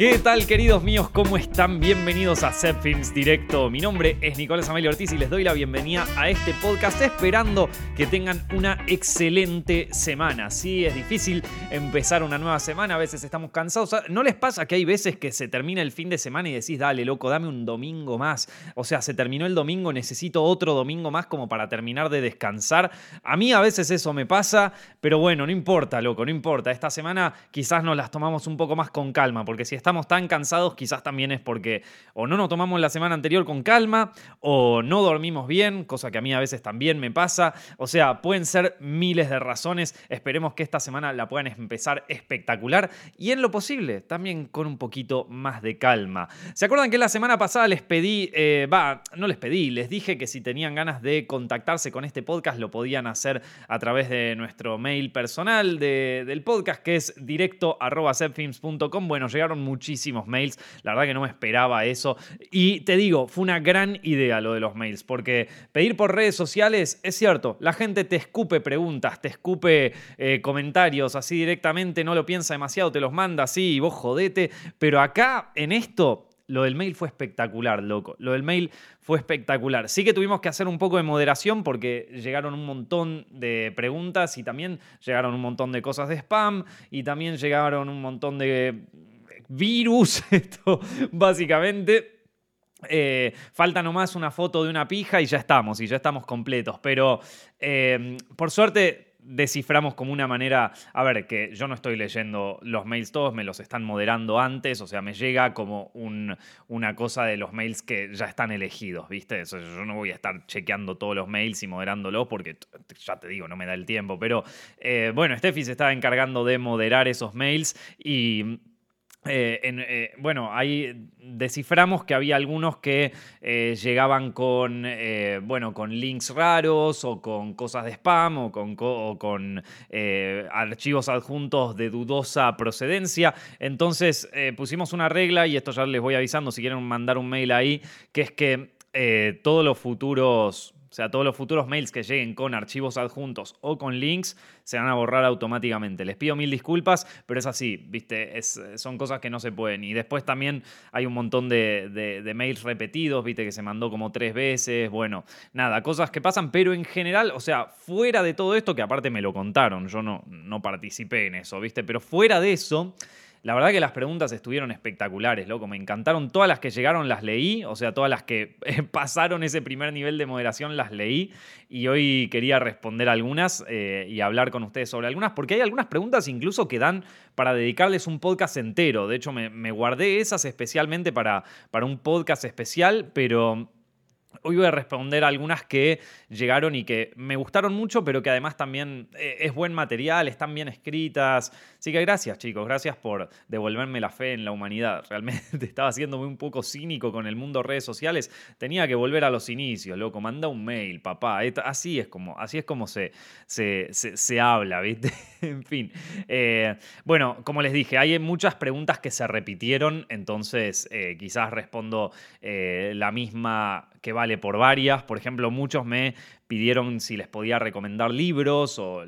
¿Qué tal queridos míos? ¿Cómo están? Bienvenidos a Set Films Directo. Mi nombre es Nicolás Amelio Ortiz y les doy la bienvenida a este podcast esperando que tengan una excelente semana. Sí, es difícil empezar una nueva semana, a veces estamos cansados. ¿No les pasa que hay veces que se termina el fin de semana y decís, dale loco, dame un domingo más? O sea, se terminó el domingo, necesito otro domingo más como para terminar de descansar. A mí a veces eso me pasa, pero bueno, no importa, loco, no importa. Esta semana quizás nos las tomamos un poco más con calma, porque si estamos estamos tan cansados, quizás también es porque o no nos tomamos la semana anterior con calma, o no dormimos bien, cosa que a mí a veces también me pasa. O sea, pueden ser miles de razones. Esperemos que esta semana la puedan empezar espectacular y en lo posible también con un poquito más de calma. ¿Se acuerdan que la semana pasada les pedí, eh, va, no les pedí, les dije que si tenían ganas de contactarse con este podcast lo podían hacer a través de nuestro mail personal del podcast que es directo Bueno, llegaron muchos muchísimos mails. La verdad que no me esperaba eso. Y te digo, fue una gran idea lo de los mails, porque pedir por redes sociales es cierto, la gente te escupe preguntas, te escupe eh, comentarios así directamente, no lo piensa demasiado, te los manda así y vos jodete. Pero acá, en esto, lo del mail fue espectacular, loco. Lo del mail fue espectacular. Sí que tuvimos que hacer un poco de moderación porque llegaron un montón de preguntas y también llegaron un montón de cosas de spam y también llegaron un montón de virus, esto básicamente. Eh, falta nomás una foto de una pija y ya estamos, y ya estamos completos. Pero eh, por suerte desciframos como una manera, a ver, que yo no estoy leyendo los mails todos, me los están moderando antes, o sea, me llega como una cosa de los mails que ya están elegidos, ¿viste? yo no voy a estar chequeando todos los mails y moderándolos porque ya te digo, no me da el tiempo, pero eh, bueno, Steffi se estaba encargando de moderar esos mails y eh, eh, bueno, ahí desciframos que había algunos que eh, llegaban con, bueno, con links raros o con cosas de spam o con, con archivos adjuntos de dudosa procedencia. Entonces pusimos una regla y esto ya les voy avisando si quieren mandar un mail ahí, que es que todos los futuros o sea, todos los futuros mails que lleguen con archivos adjuntos o con links se van a borrar automáticamente. Les pido mil disculpas, pero es así, ¿viste? son cosas que no se pueden. Y después también hay un montón de, mails repetidos, ¿viste? Que se mandó como tres veces. Bueno, nada, cosas que pasan, pero en general, o sea, fuera de todo esto, que aparte me lo contaron, yo no, no participé en eso, ¿viste? Pero fuera de eso... La verdad que las preguntas estuvieron espectaculares, loco. Me encantaron. Todas las que llegaron las leí. O sea, todas las que pasaron ese primer nivel de moderación las leí. Y hoy quería responder algunas eh, y hablar con ustedes sobre algunas. Porque hay algunas preguntas incluso que dan para dedicarles un podcast entero. De hecho, me, guardé esas especialmente para, para un podcast especial. Pero Hoy voy a responder algunas que llegaron y que me gustaron mucho, pero que además también eh, es buen material, están bien escritas. Así que gracias, chicos, gracias por devolverme la fe en la humanidad. Realmente estaba haciéndome un poco cínico con el mundo redes sociales. Tenía que volver a los inicios, loco. Manda un mail, papá. Así es como, así es como se, se, habla, ¿viste? en fin. Eh, bueno, como les dije, hay muchas preguntas que se repitieron, entonces eh, quizás respondo la misma que vale por varias. Por ejemplo, muchos me pidieron si les podía recomendar libros o,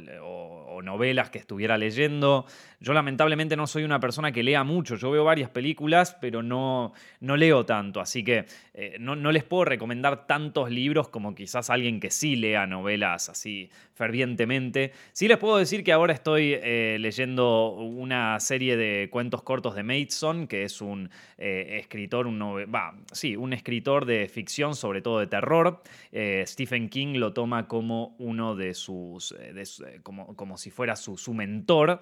novelas que estuviera leyendo. Yo lamentablemente no soy una persona que lea mucho. Yo veo varias películas, pero no, no leo tanto. Así que eh, no, no, les puedo recomendar tantos libros como quizás alguien que sí lea novelas así fervientemente. Sí les puedo decir que ahora estoy eh, leyendo una serie de cuentos cortos de Maidson, que es un eh, escritor, un va, sí, un escritor de ficción, sobre todo de terror. Stephen King lo toma como uno de sus, como, como si fuera su, su mentor,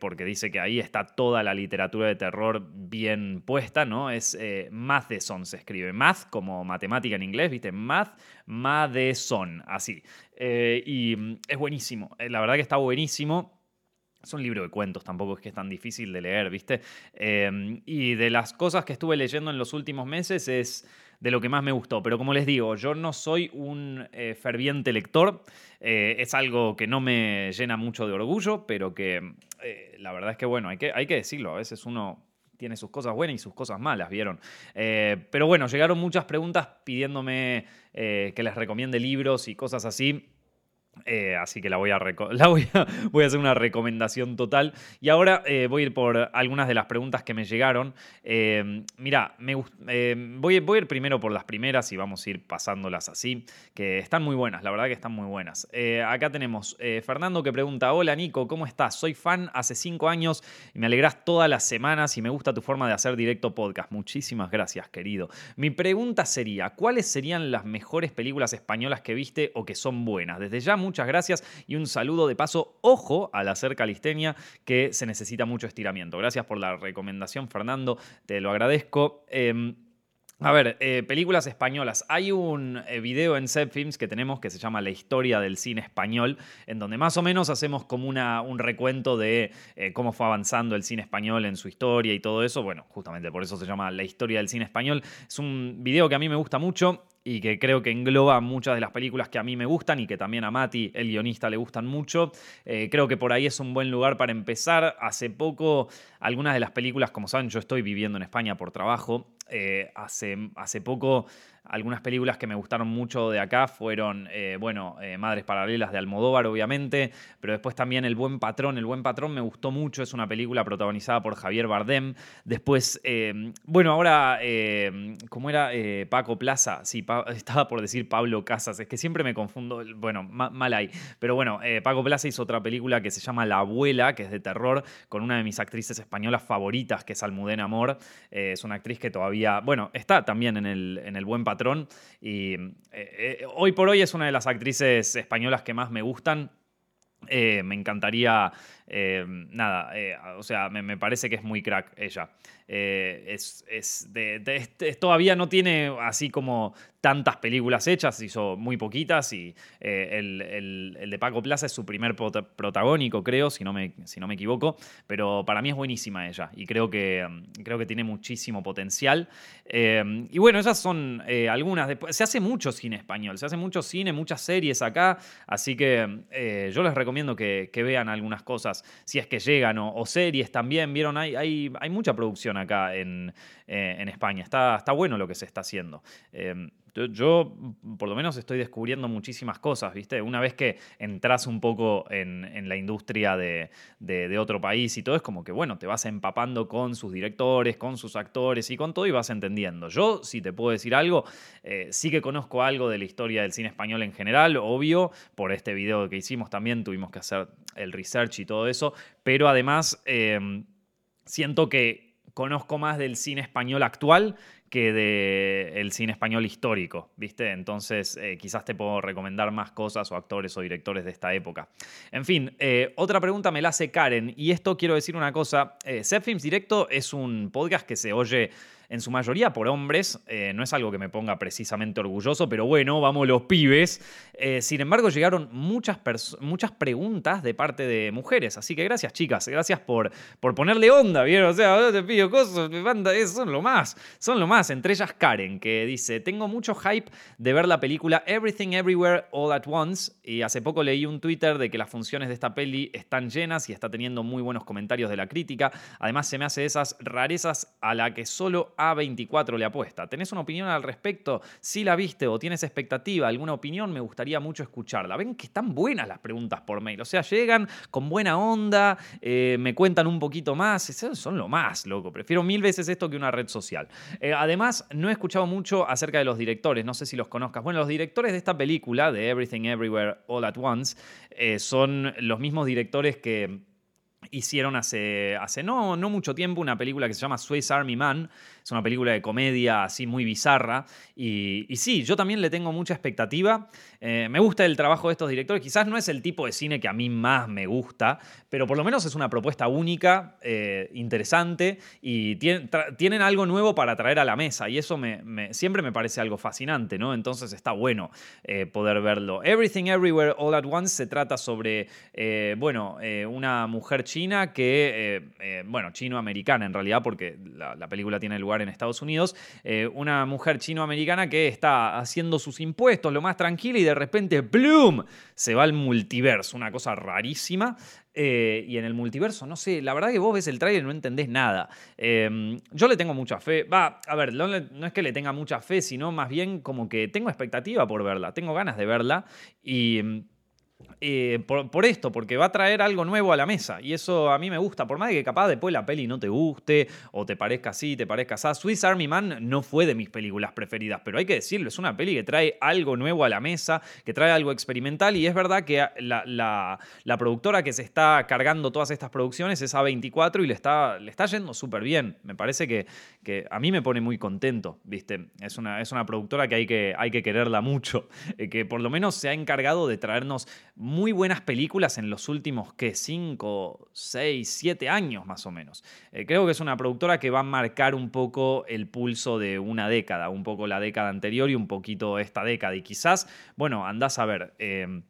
porque dice que ahí está toda la literatura de terror bien puesta, ¿no? Es Matheson se escribe Math como matemática en inglés, ¿viste? Math, Matheson, así. Eh, y mm, es buenísimo, eh, la verdad que está buenísimo. Es un libro de cuentos, tampoco es que es tan difícil de leer, ¿viste? Eh, y de las cosas que estuve leyendo en los últimos meses es de lo que más me gustó. Pero como les digo, yo no soy un ferviente lector. es algo que no me llena mucho de orgullo, pero que la verdad es que, bueno, hay que, hay que decirlo. A veces uno tiene sus cosas buenas y sus cosas malas, ¿vieron? Eh, pero bueno, llegaron muchas preguntas pidiéndome eh, que les recomiende libros y cosas así. Eh, así que la voy a, voy a, hacer una recomendación total. Y ahora eh, voy a ir por algunas de las preguntas que me llegaron. Eh, mira, me, voy, voy, a ir primero por las primeras y vamos a ir pasándolas así, que están muy buenas, la verdad que están muy buenas. acá tenemos Fernando que pregunta, hola Nico, ¿cómo estás? Soy fan hace cinco años y me alegras todas las semanas y me gusta tu forma de hacer directo podcast. Muchísimas gracias, querido. Mi pregunta sería, ¿cuáles serían las mejores películas españolas que viste o que son buenas? Desde ya, muchas gracias y un saludo de paso, ojo al hacer calistenia, que se necesita mucho estiramiento. Gracias por la recomendación, Fernando, te lo agradezco. Em, a ver, eh, películas españolas. Hay un eh, video en Films que tenemos que se llama La historia del cine español, en donde más o menos hacemos como un recuento de eh, cómo fue avanzando el cine español en su historia y todo eso. Bueno, justamente por eso se llama La historia del cine español. Es un video que a mí me gusta mucho y que creo que engloba muchas de las películas que a mí me gustan y que también a Mati, el guionista, le gustan mucho. Eh, creo que por ahí es un buen lugar para empezar. Hace poco, algunas de las películas, como saben, yo estoy viviendo en España por trabajo. Eh, hace, hace poco algunas películas que me gustaron mucho de acá fueron, eh, bueno, eh, Madres Paralelas de Almodóvar, obviamente, pero después también El Buen Patrón. El Buen Patrón me gustó mucho, es una película protagonizada por Javier Bardem. Después, eh, bueno, ahora, ¿cómo era Paco Plaza? Sí, estaba por decir Pablo Casas, es que siempre me confundo, bueno, mal ahí. Pero bueno, Paco Plaza hizo otra película que se llama La Abuela, que es de terror, con una de mis actrices españolas favoritas, que es Almudena Amor. es una actriz que todavía, bueno, está también en el, en el Buen Patrón y eh, eh, hoy por hoy es una de las actrices españolas que más me gustan. Eh, me encantaría, nada, o sea, me, parece que es muy crack ella. es, todavía no tiene así como tantas películas hechas, hizo muy poquitas y eh, el, de Paco Plaza es su primer protagónico, creo, si no, me, si no me equivoco, pero para mí es buenísima ella y creo que, mm, creo que tiene muchísimo potencial. Eh, y bueno, esas son eh, algunas. se hace mucho cine español, se hace mucho cine, muchas series acá, así que yo les recomiendo que, vean algunas cosas, si es que llegan, o, series también, vieron, hay, hay, hay mucha producción acá en, en España, está, está bueno lo que se está haciendo. Yo, por lo menos, estoy descubriendo muchísimas cosas, ¿viste? Una vez que entras un poco en, la industria de, otro país y todo, es como que, bueno, te vas empapando con sus directores, con sus actores y con todo y vas entendiendo. Yo, si te puedo decir algo, eh, sí que conozco algo de la historia del cine español en general, obvio, por este video que hicimos también tuvimos que hacer el research y todo eso, pero además eh, siento que conozco más del cine español actual del cine español histórico, ¿viste? Entonces eh, quizás te puedo recomendar más cosas o actores o directores de esta época. En fin, eh, otra pregunta me la hace Karen y esto quiero decir una cosa, eh, Films Directo es un podcast que se oye en su mayoría por hombres. Eh, no es algo que me ponga precisamente orgulloso, pero bueno, vamos los pibes. Sin embargo, llegaron muchas, muchas preguntas de parte de mujeres. Así que gracias, chicas. Gracias por, por ponerle onda, ¿vieron? O sea, te pido cosas, banda, son lo más. Son lo más. Entre ellas Karen, que dice: Tengo mucho hype de ver la película Everything Everywhere All at Once. Y hace poco leí un Twitter de que las funciones de esta peli están llenas y está teniendo muy buenos comentarios de la crítica. Además, se me hace esas rarezas a la que solo a24 le apuesta. ¿Tenés una opinión al respecto? Si la viste o tienes expectativa, alguna opinión, me gustaría mucho escucharla. Ven que están buenas las preguntas por mail. O sea, llegan con buena onda, eh, me cuentan un poquito más. Son lo más, loco. Prefiero mil veces esto que una red social. Eh, además, no he escuchado mucho acerca de los directores. No sé si los conozcas. Bueno, los directores de esta película, de Everything Everywhere All at Once, eh, son los mismos directores que hicieron hace, hace no, no mucho tiempo una película que se llama Swiss Army Man, es una película de comedia así muy bizarra. Y, sí, yo también le tengo mucha expectativa. Eh, me gusta el trabajo de estos directores. Quizás no es el tipo de cine que a mí más me gusta, pero por lo menos es una propuesta única, eh, interesante y tienen algo nuevo para traer a la mesa. Y eso siempre me parece algo fascinante, ¿no? Entonces está bueno eh, poder verlo. Everything Everywhere All at Once se trata sobre, bueno, una mujer china que, bueno, chino-americana en realidad, porque la película tiene lugar en Estados Unidos, eh, una mujer chino-americana que está haciendo sus impuestos lo más tranquila y de repente, ¡bloom! se va al multiverso, una cosa rarísima. Eh, y en el multiverso, no sé, la verdad que vos ves el trailer y no entendés nada. Eh, yo le tengo mucha fe. Va, a ver, no, no, es que le tenga mucha fe, sino más bien como que tengo expectativa por verla, tengo ganas de verla y eh, por, esto, porque va a traer algo nuevo a la mesa. Y eso a mí me gusta, por más que capaz después la peli no te guste, o te parezca así, te parezca así. Swiss Army Man no fue de mis películas preferidas, pero hay que decirlo, es una peli que trae algo nuevo a la mesa, que trae algo experimental, y es verdad que la, productora que se está cargando todas estas producciones es A24 y le está, le está yendo súper bien. Me parece que, que, a mí me pone muy contento, ¿viste? Es una, es una productora que hay, que hay que quererla mucho, eh, que por lo menos se ha encargado de traernos muy buenas películas en los últimos, ¿qué? 5, 6, 7 años más o menos. Eh, creo que es una productora que va a marcar un poco el pulso de una década, un poco la década anterior y un poquito esta década. Y quizás, bueno, andás a ver. Eh,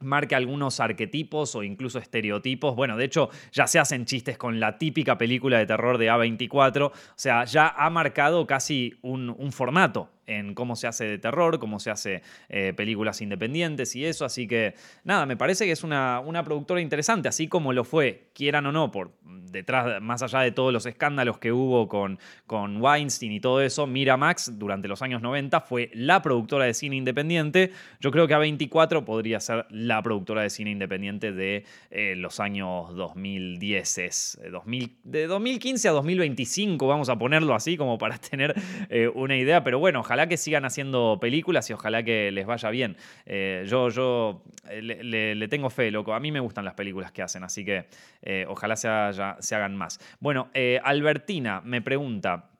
marque algunos arquetipos o incluso estereotipos. Bueno, de hecho ya se hacen chistes con la típica película de terror de A24, o sea, ya ha marcado casi un formato en cómo se hace de terror, cómo se hace eh, películas independientes y eso. Así que nada, me parece que es una, una, productora interesante, así como lo fue, quieran o no, por detrás, más allá de todos los escándalos que hubo con, con Weinstein y todo eso, Miramax durante los años 90 fue la productora de cine independiente. Yo creo que A24 podría ser la productora de cine independiente de eh, los años 2010, es, 2000, de 2015 a 2025, vamos a ponerlo así como para tener eh, una idea, pero bueno, ojalá ojalá que sigan haciendo películas y ojalá que les vaya bien. Eh, yo yo eh, le, tengo fe, loco. A mí me gustan las películas que hacen, así que eh, ojalá se, se, hagan más. Bueno, Albertina me pregunta.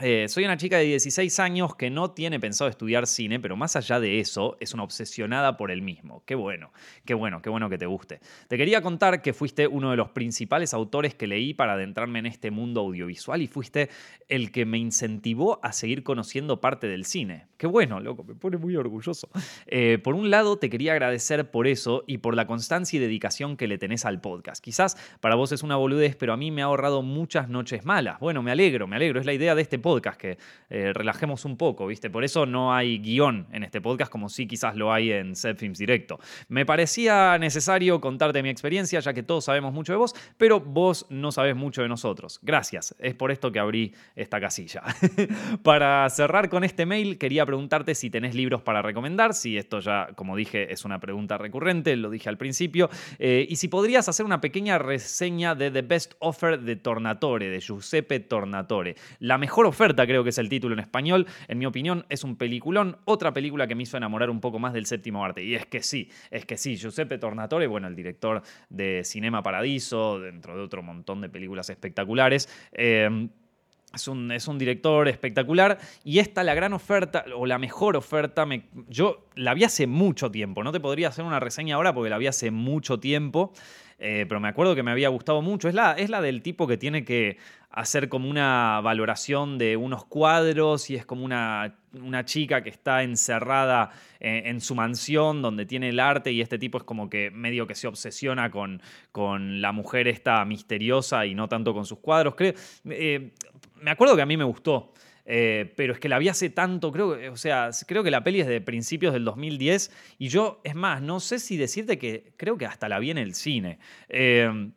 Eh, soy una chica de 16 años que no tiene pensado estudiar cine, pero más allá de eso, es una obsesionada por el mismo. Qué bueno, qué bueno, qué bueno que te guste. Te quería contar que fuiste uno de los principales autores que leí para adentrarme en este mundo audiovisual y fuiste el que me incentivó a seguir conociendo parte del cine. Qué bueno, loco, me pone muy orgulloso. Eh, por un lado, te quería agradecer por eso y por la constancia y dedicación que le tenés al podcast. Quizás para vos es una boludez, pero a mí me ha ahorrado muchas noches malas. Bueno, me alegro, me alegro. Es la idea de este podcast, que eh, relajemos un poco, ¿viste? Por eso no hay guion en este podcast como sí quizás lo hay en Set Films Directo. Me parecía necesario contarte mi experiencia, ya que todos sabemos mucho de vos, pero vos no sabés mucho de nosotros. Gracias, es por esto que abrí esta casilla. para cerrar con este mail, quería preguntarte si tenés libros para recomendar, si esto ya, como dije, es una pregunta recurrente, lo dije al principio, eh, y si podrías hacer una pequeña reseña de The Best Offer de Tornatore, de Giuseppe Tornatore. La mejor oferta creo que es el título en español. En mi opinión, es un peliculón. Otra película que me hizo enamorar un poco más del séptimo arte. Y es que sí, es que sí. Giuseppe Tornatore, bueno, el director de Cinema Paradiso, dentro de otro montón de películas espectaculares. Eh, es un, es un, director espectacular y esta, la gran oferta, o la mejor oferta, me, yo la vi hace mucho tiempo, no te podría hacer una reseña ahora porque la vi hace mucho tiempo, eh, pero me acuerdo que me había gustado mucho. Es la, es la del tipo que tiene que hacer como una valoración de unos cuadros y es como una, una chica que está encerrada en, su mansión donde tiene el arte y este tipo es como que medio que se obsesiona con, con la mujer esta misteriosa y no tanto con sus cuadros. Creo, eh, me acuerdo que a mí me gustó. Eh, pero es que la vi hace tanto, creo, o sea, creo que la peli es de principios del 2010 y yo, es más, no sé si decirte que creo que hasta la vi en el cine. Eh,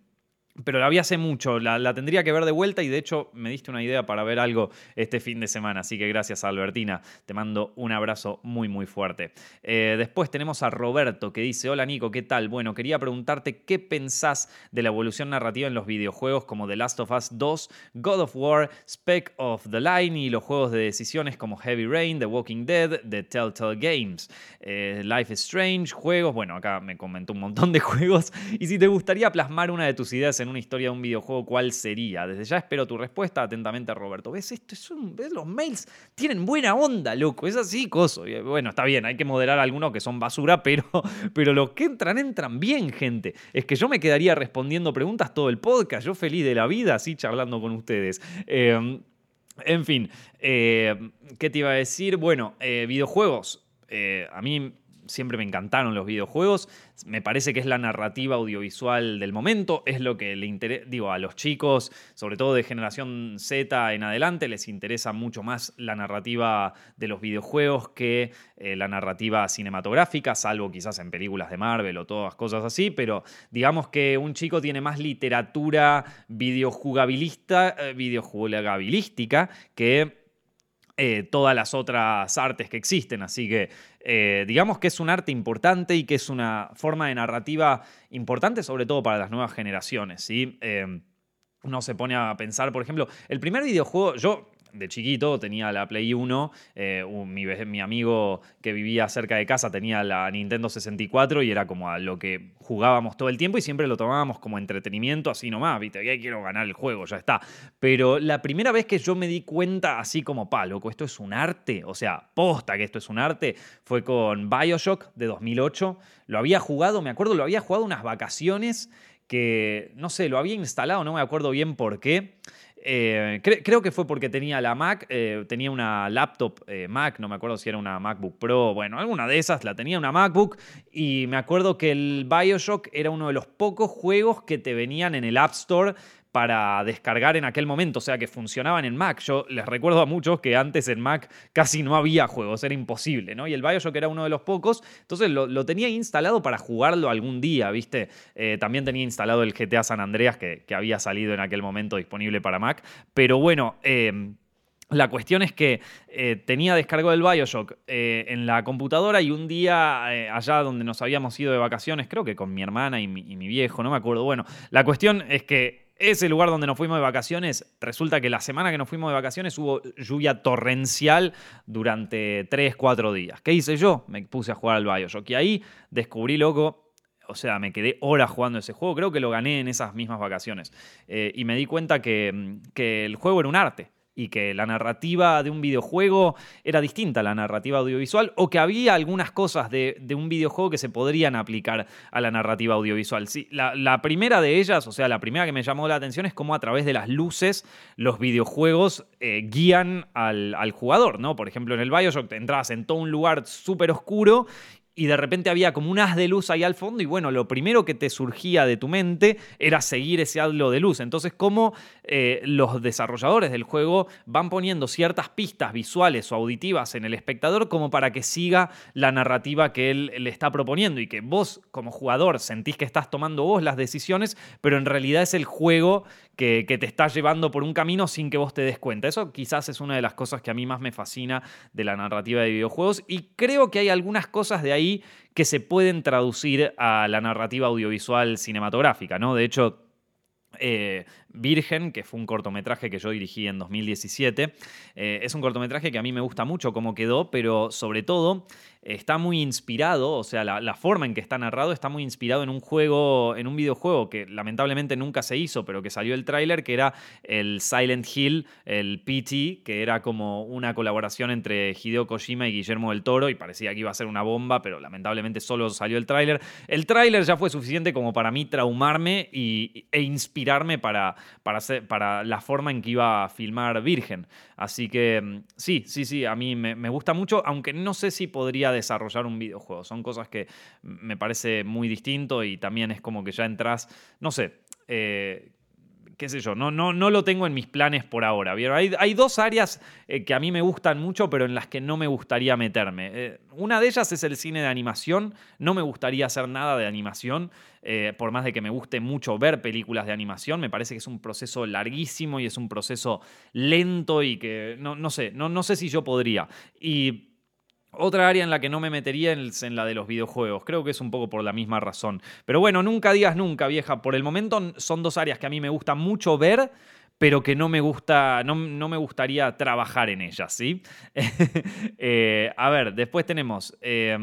pero la vi hace mucho, la, tendría que ver de vuelta y de hecho me diste una idea para ver algo este fin de semana, así que gracias Albertina, te mando un abrazo muy muy fuerte. Eh, después tenemos a Roberto que dice, hola Nico, ¿qué tal? Bueno, quería preguntarte qué pensás de la evolución narrativa en los videojuegos como The Last of Us 2, God of War, Speck of the Line y los juegos de decisiones como Heavy Rain, The Walking Dead, The Telltale Games, eh, Life is Strange, juegos, bueno, acá me comentó un montón de juegos y si te gustaría plasmar una de tus ideas una historia de un videojuego, ¿cuál sería? Desde ya espero tu respuesta atentamente, Roberto. ¿Ves esto? Es ¿Ves? Los mails tienen buena onda, loco. Es así, coso. Bueno, está bien, hay que moderar algunos que son basura, pero, pero los que entran, entran bien, gente. Es que yo me quedaría respondiendo preguntas todo el podcast. Yo feliz de la vida, así charlando con ustedes. Em, en fin, eh, ¿qué te iba a decir? Bueno, eh, videojuegos. Eh, a mí siempre me encantaron los videojuegos. Me parece que es la narrativa audiovisual del momento, es lo que le interesa, digo, a los chicos, sobre todo de generación Z en adelante, les interesa mucho más la narrativa de los videojuegos que eh, la narrativa cinematográfica, salvo quizás en películas de Marvel o todas cosas así, pero digamos que un chico tiene más literatura videojugabilista, eh, que eh, todas las otras artes que existen. Así que eh, digamos que es un arte importante y que es una forma de narrativa importante, sobre todo para las nuevas generaciones. ¿sí? Eh, uno se pone a pensar, por ejemplo, el primer videojuego, yo de chiquito tenía la Play 1, eh, mi, amigo que vivía cerca de casa tenía la Nintendo 64 y era como a lo que jugábamos todo el tiempo y siempre lo tomábamos como entretenimiento, así nomás, viste, que quiero ganar el juego, ya está. Pero la primera vez que yo me di cuenta, así como, pa, loco, esto es un arte, o sea, posta que esto es un arte, fue con Bioshock de 2008. Lo había jugado, me acuerdo, lo había jugado unas vacaciones que, no sé, lo había instalado, no me acuerdo bien por qué. Eh, creo que fue porque tenía la Mac, eh, tenía una laptop eh, Mac, no me acuerdo si era una MacBook Pro, bueno, alguna de esas, la tenía una MacBook y me acuerdo que el Bioshock era uno de los pocos juegos que te venían en el App Store para descargar en aquel momento, o sea que funcionaban en Mac. Yo les recuerdo a muchos que antes en Mac casi no había juegos, era imposible, ¿no? Y el Bioshock era uno de los pocos, entonces lo, tenía instalado para jugarlo algún día, ¿viste? Eh, también tenía instalado el GTA San Andreas que, había salido en aquel momento disponible para Mac, pero bueno... Em, la cuestión es que eh, tenía descargado el Bioshock eh, en la computadora y un día allá donde nos habíamos ido de vacaciones, creo que con mi hermana y mi, y mi, viejo, no me acuerdo. Bueno, la cuestión es que ese lugar donde nos fuimos de vacaciones, resulta que la semana que nos fuimos de vacaciones hubo lluvia torrencial durante 3, 4 días. ¿Qué hice yo? Me puse a jugar al Bioshock y ahí descubrí, loco, o sea, me quedé horas jugando ese juego, creo que lo gané en esas mismas vacaciones. Eh, y me di cuenta que, que el juego era un arte y que la narrativa de un videojuego era distinta a la narrativa audiovisual o que había algunas cosas de, un videojuego que se podrían aplicar a la narrativa audiovisual. Sí, la, primera de ellas, o sea, la primera que me llamó la atención es cómo a través de las luces los videojuegos eh, guían al, jugador, ¿no? Por ejemplo, en el Bioshock te entras en todo un lugar súper oscuro y de repente había como un haz de luz ahí al fondo y bueno, lo primero que te surgía de tu mente era seguir ese halo de luz. Entonces, cómo eh, los desarrolladores del juego van poniendo ciertas pistas visuales o auditivas en el espectador como para que siga la narrativa que él le está proponiendo y que vos como jugador sentís que estás tomando vos las decisiones, pero en realidad es el juego que, te está llevando por un camino sin que vos te des cuenta. Eso quizás es una de las cosas que a mí más me fascina de la narrativa de videojuegos y creo que hay algunas cosas de ahí que se pueden traducir a la narrativa audiovisual cinematográfica, ¿no? De hecho, eh, Virgen, que fue un cortometraje que yo dirigí en 2017. Eh, es un cortometraje que a mí me gusta mucho cómo quedó, pero sobre todo está muy inspirado, o sea, la, forma en que está narrado está muy inspirado en un juego, en un videojuego que lamentablemente nunca se hizo, pero que salió el tráiler, que era el Silent Hill, el PT, que era como una colaboración entre Hideo Kojima y Guillermo del Toro, y parecía que iba a ser una bomba, pero lamentablemente solo salió el tráiler. El tráiler ya fue suficiente como para mí traumarme y, e inspirarme para, para, para la forma en que iba a filmar Virgen. Así que mm, sí, sí, sí, a mí me, gusta mucho, aunque no sé si podría desarrollar un videojuego. Son cosas que me parece muy distinto y también es como que ya entras, no sé, eh, qué sé yo, no, no, no lo tengo en mis planes por ahora. Hay, hay dos áreas eh, que a mí me gustan mucho, pero en las que no me gustaría meterme. Eh, una de ellas es el cine de animación. No me gustaría hacer nada de animación, eh, por más de que me guste mucho ver películas de animación. Me parece que es un proceso larguísimo y es un proceso lento y que no, no sé, no, no sé si yo podría. Y otra área en la que no me metería es en la de los videojuegos. Creo que es un poco por la misma razón. Pero bueno, nunca digas nunca, vieja. Por el momento son dos áreas que a mí me gusta mucho ver, pero que no me gusta, no, me gustaría trabajar en ellas, ¿sí? Eh, a ver, después tenemos. Eh,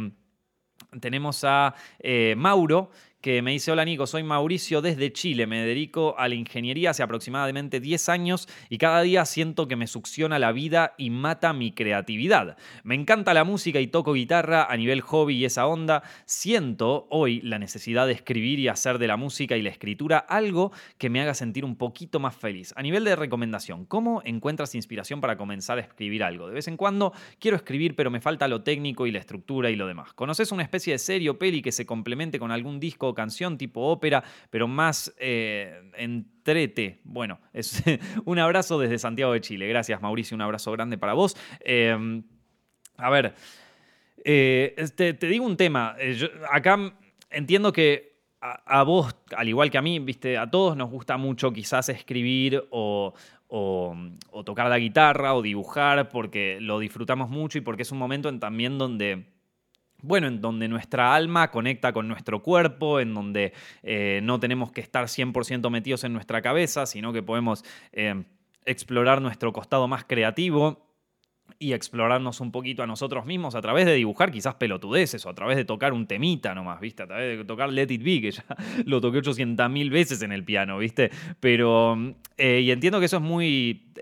tenemos a eh, Mauro, que me dice, hola Nico, soy Mauricio desde Chile, me dedico a la ingeniería hace aproximadamente 10 años y cada día siento que me succiona la vida y mata mi creatividad. Me encanta la música y toco guitarra a nivel hobby y esa onda. Siento hoy la necesidad de escribir y hacer de la música y la escritura algo que me haga sentir un poquito más feliz. A nivel de recomendación, ¿cómo encuentras inspiración para comenzar a escribir algo? De vez en cuando quiero escribir pero me falta lo técnico y la estructura y lo demás. ¿Conoces una especie de serie o peli que se complemente con algún disco canción tipo ópera, pero más eh, entrete. Bueno, es un abrazo desde Santiago de Chile. Gracias, Mauricio. Un abrazo grande para vos. Em, a ver, eh, te, digo un tema. Eh, acá entiendo que a, vos, al igual que a mí, viste, a todos nos gusta mucho quizás escribir o, tocar la guitarra o dibujar porque lo disfrutamos mucho y porque es un momento en, también donde bueno, en donde nuestra alma conecta con nuestro cuerpo, en donde eh, no tenemos que estar 100% metidos en nuestra cabeza, sino que podemos eh, explorar nuestro costado más creativo y explorarnos un poquito a nosotros mismos a través de dibujar quizás pelotudeces o a través de tocar un temita nomás, ¿viste? A través de tocar Let It Be, que ya lo toqué 800.000 veces en el piano, ¿viste? Pero, eh, y entiendo que eso es muy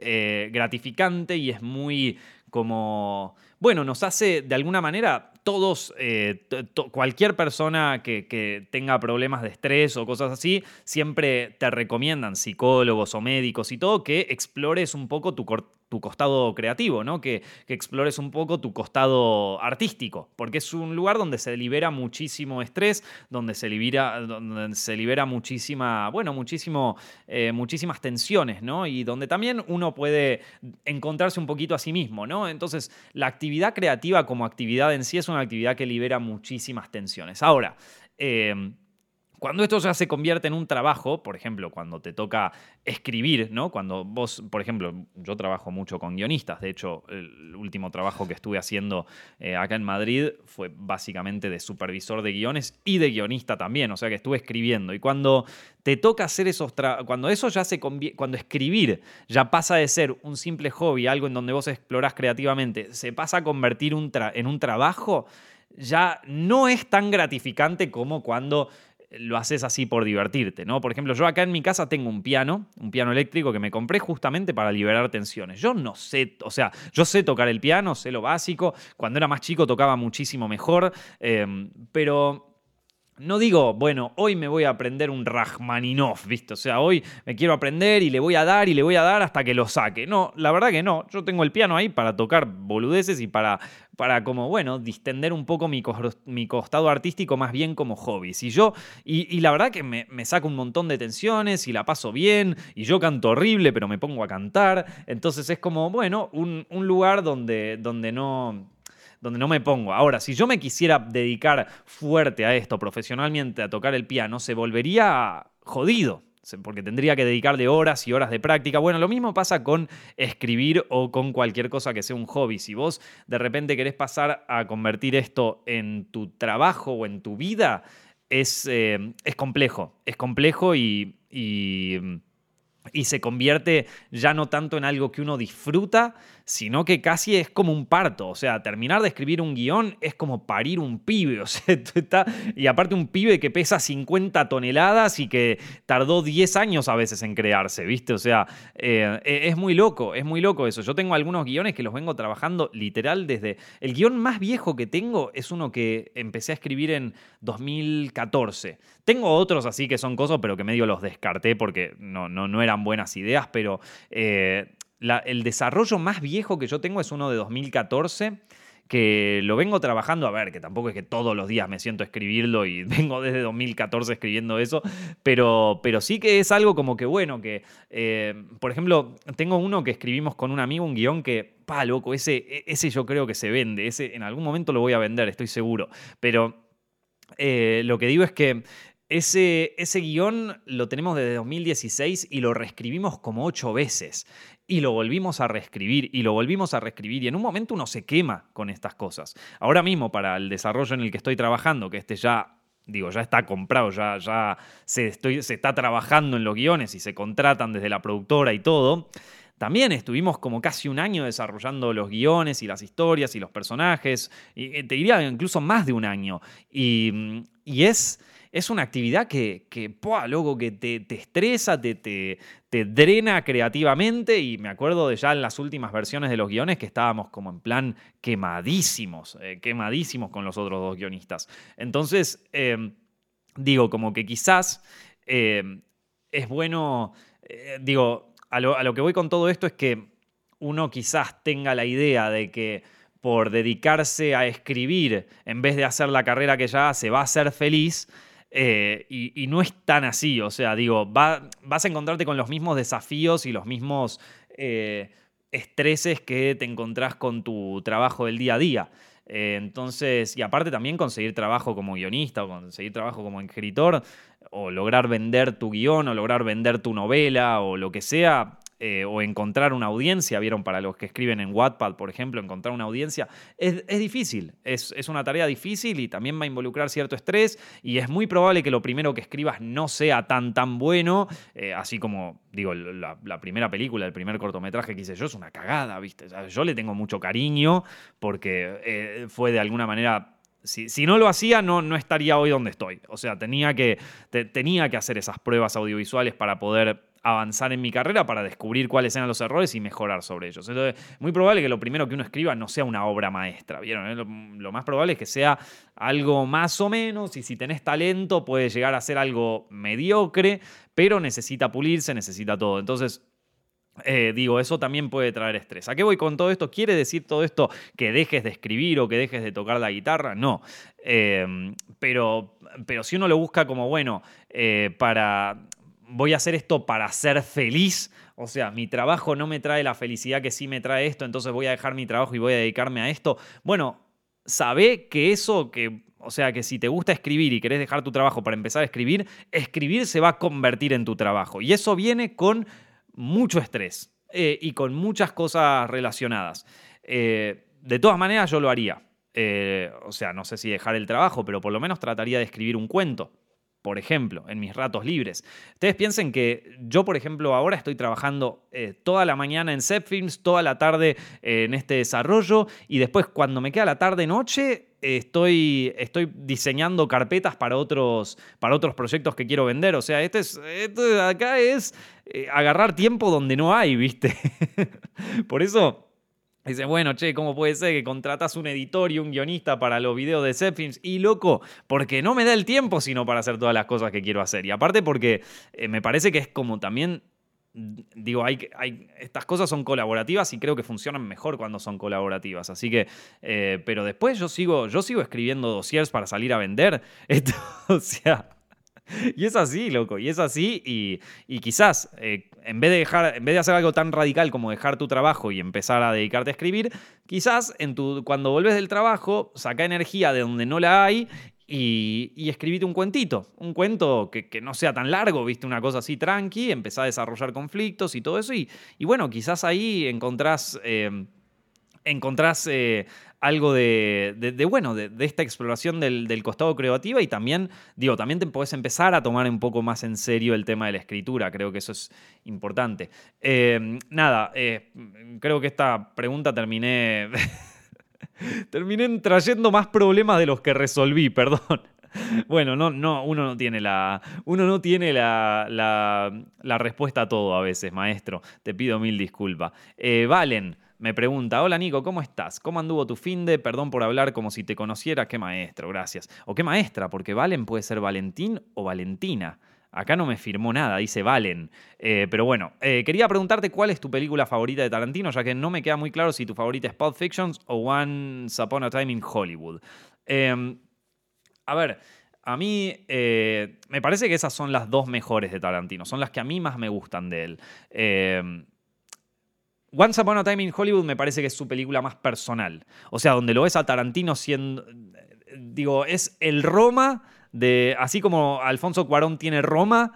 gratificante y es muy como, bueno, nos hace de alguna manera todos, eh, cualquier persona que, que, tenga problemas de estrés o cosas así, siempre te recomiendan psicólogos o médicos y todo que explores un poco tu, tu costado creativo, ¿no? Que, explores un poco tu costado artístico, porque es un lugar donde se libera muchísimo estrés, donde se libera, donde se libera muchísima, bueno, muchísimo, eh, muchísimas tensiones, ¿no? Y donde también uno puede encontrarse un poquito a sí mismo, ¿no? Entonces, la actividad creativa como actividad en sí es una actividad que libera muchísimas tensiones. Ahora, eh, cuando esto ya se convierte en un trabajo, por ejemplo, cuando te toca escribir, ¿no? Cuando vos, por ejemplo, yo trabajo mucho con guionistas, de hecho, el último trabajo que estuve haciendo eh, acá en Madrid fue básicamente de supervisor de guiones y de guionista también, o sea que estuve escribiendo. Y cuando te toca hacer esos cuando eso ya se cuando escribir ya pasa de ser un simple hobby, algo en donde vos explorás creativamente, se pasa a convertir en un trabajo, ya no es tan gratificante como cuando lo haces así por divertirte, ¿no? Por ejemplo, yo acá en mi casa tengo un piano, un piano eléctrico que me compré justamente para liberar tensiones. Yo no sé, o sea, yo sé tocar el piano, sé lo básico. Cuando era más chico tocaba muchísimo mejor, em, pero no digo, bueno, hoy me voy a aprender un Rachmaninoff, ¿viste? O sea, hoy me quiero aprender y le voy a dar y le voy a dar hasta que lo saque. No, la verdad que no. Yo tengo el piano ahí para tocar boludeces y para, para como, bueno, distender un poco mi, mi costado artístico más bien como hobby. Y yo, y, la verdad que me, me saca un montón de tensiones y la paso bien y yo canto horrible, pero me pongo a cantar. Entonces es como, bueno, un, un lugar donde, donde no donde no me pongo. Ahora, si yo me quisiera dedicar fuerte a esto, profesionalmente, a tocar el piano, se volvería jodido porque tendría que dedicarle horas y horas de práctica. Bueno, lo mismo pasa con escribir o con cualquier cosa que sea un hobby. Si vos de repente querés pasar a convertir esto en tu trabajo o en tu vida, es, eh, es complejo. Es complejo y, y, y se convierte ya no tanto en algo que uno disfruta, sino que casi es como un parto. O sea, terminar de escribir un guion es como parir un pibe. O sea, y aparte un pibe que pesa 50 toneladas y que tardó 10 años a veces en crearse, ¿viste? O sea, eh, e, es muy loco, es muy loco eso. Yo tengo algunos guiones que los vengo trabajando literal desde... El guion más viejo que tengo es uno que empecé a escribir en 2014. Tengo otros así que son cosas, pero que medio los descarté porque no, no, no eran buenas ideas, pero... Eh, el desarrollo más viejo que yo tengo es uno de 2014 que lo vengo trabajando, a ver, que tampoco es que todos los días me siento a escribirlo y vengo desde 2014 escribiendo eso, pero, pero sí que es algo como que bueno, que, eh, por ejemplo, tengo uno que escribimos con un amigo, un guion que, pa, loco, ese, ese yo creo que se vende, ese en algún momento lo voy a vender, estoy seguro, pero eh, lo que digo es que ese, ese, guion lo tenemos desde 2016 y lo reescribimos como ocho veces y lo volvimos a reescribir y lo volvimos a reescribir y en un momento uno se quema con estas cosas. Ahora mismo para el desarrollo en el que estoy trabajando, que este ya digo, ya está comprado, ya, ya se, estoy, se está trabajando en los guiones y se contratan desde la productora y todo. También estuvimos como casi un año desarrollando los guiones y las historias y los personajes, y eh, te diría incluso más de un año. Y, y es, es una actividad que, loco, que te, estresa, te, te, drena creativamente y me acuerdo de ya en las últimas versiones de los guiones que estábamos como en plan quemadísimos, eh, quemadísimos con los otros dos guionistas. Entonces, em, digo, como que quizás em, es bueno, eh, digo, a lo, a lo que voy con todo esto es que uno quizás tenga la idea de que por dedicarse a escribir en vez de hacer la carrera que ya hace, va a ser feliz. Eh, y, no es tan así, o sea, digo, vas a encontrarte con los mismos desafíos y los mismos eh, estreses que te encontrás con tu trabajo del día a día. Eh, entonces, y aparte también conseguir trabajo como guionista o conseguir trabajo como escritor, o lograr vender tu guion o lograr vender tu novela o lo que sea, eh, o encontrar una audiencia, vieron para los que escriben en Wattpad, por ejemplo, encontrar una audiencia, es, difícil, es, una tarea difícil y también va a involucrar cierto estrés y es muy probable que lo primero que escribas no sea tan tan bueno, eh, así como, digo, la, primera película, el primer cortometraje que hice yo es una cagada, ¿viste? yo le tengo mucho cariño porque eh, fue de alguna manera si, no lo hacía, no, no, estaría hoy donde estoy. O sea, tenía que, tenía que hacer esas pruebas audiovisuales para poder avanzar en mi carrera para descubrir cuáles eran los errores y mejorar sobre ellos. Entonces, muy probable que lo primero que uno escriba no sea una obra maestra, ¿vieron? Lo, más probable es que sea algo más o menos y si tenés talento puede llegar a ser algo mediocre, pero necesita pulirse, necesita todo. Entonces, eh, digo, eso también puede traer estrés. ¿A qué voy con todo esto? ¿Quiere decir todo esto que dejes de escribir o que dejes de tocar la guitarra? No. Eh, pero, pero si uno lo busca como, bueno, eh, para voy a hacer esto para ser feliz. O sea, mi trabajo no me trae la felicidad que sí me trae esto, entonces voy a dejar mi trabajo y voy a dedicarme a esto. Bueno, sabe que eso, que, o sea, que si te gusta escribir y querés dejar tu trabajo para empezar a escribir, escribir se va a convertir en tu trabajo. Y eso viene con mucho estrés eh, y con muchas cosas relacionadas. Eh, de todas maneras, yo lo haría. Eh, o sea, no sé si dejar el trabajo, pero por lo menos trataría de escribir un cuento por ejemplo, en mis ratos libres. Ustedes piensen que yo, por ejemplo, ahora estoy trabajando toda la mañana en Zepfilms, toda la tarde en este desarrollo y después cuando me queda la tarde-noche estoy, estoy diseñando carpetas para otros, para otros proyectos que quiero vender. O sea, este es, acá es eh, agarrar tiempo donde no hay, ¿viste? por eso Dice, bueno, che, ¿cómo puede ser que contratas un editor y un guionista para los videos de Zepfilms? Y loco, porque no me da el tiempo sino para hacer todas las cosas que quiero hacer. Y aparte porque eh, me parece que es como también digo, hay, hay, estas cosas son colaborativas y creo que funcionan mejor cuando son colaborativas. Así que, eh, pero después yo sigo, yo sigo escribiendo dossiers para salir a vender. O sea, y es así, loco, y es así, y, quizás eh, en, vez de dejar, en vez de hacer algo tan radical como dejar tu trabajo y empezar a dedicarte a escribir, quizás en tu, cuando volvés del trabajo, saca energía de donde no la hay y, y un cuentito, un cuento que, no sea tan largo, viste, una cosa así tranqui, empezá a desarrollar conflictos y todo eso, y, bueno, quizás ahí encontrás... Eh, encontrás eh, algo de, bueno, de, esta exploración del, costado creativo y también, digo, también te puedes empezar a tomar un poco más en serio el tema de la escritura, creo que eso es importante. Eh, nada, creo que esta pregunta terminé... terminé trayendo más problemas de los que resolví, perdón. Bueno, no, no, uno no tiene la. Uno no tiene la, la, respuesta a todo a veces, maestro. Te pido mil disculpas. Valen me pregunta, hola Nico, ¿cómo estás? ¿Cómo anduvo tu fin de? Perdón por hablar como si te conociera. Qué maestro, gracias. O qué maestra, porque Valen puede ser Valentín o Valentina. Acá no me firmó nada, dice Valen. Eh, pero bueno, eh, quería preguntarte cuál es tu película favorita de Tarantino, ya que no me queda muy claro si tu favorita es Pulp Fiction o Once Upon a Time in Hollywood. Em, a ver, a mí eh, me parece que esas son las dos mejores de Tarantino, son las que a mí más me gustan de él. Em, Once Upon a Time in Hollywood me parece que es su película más personal. O sea, donde lo ves a Tarantino siendo. Digo, es el Roma Así como Alfonso Cuarón tiene Roma,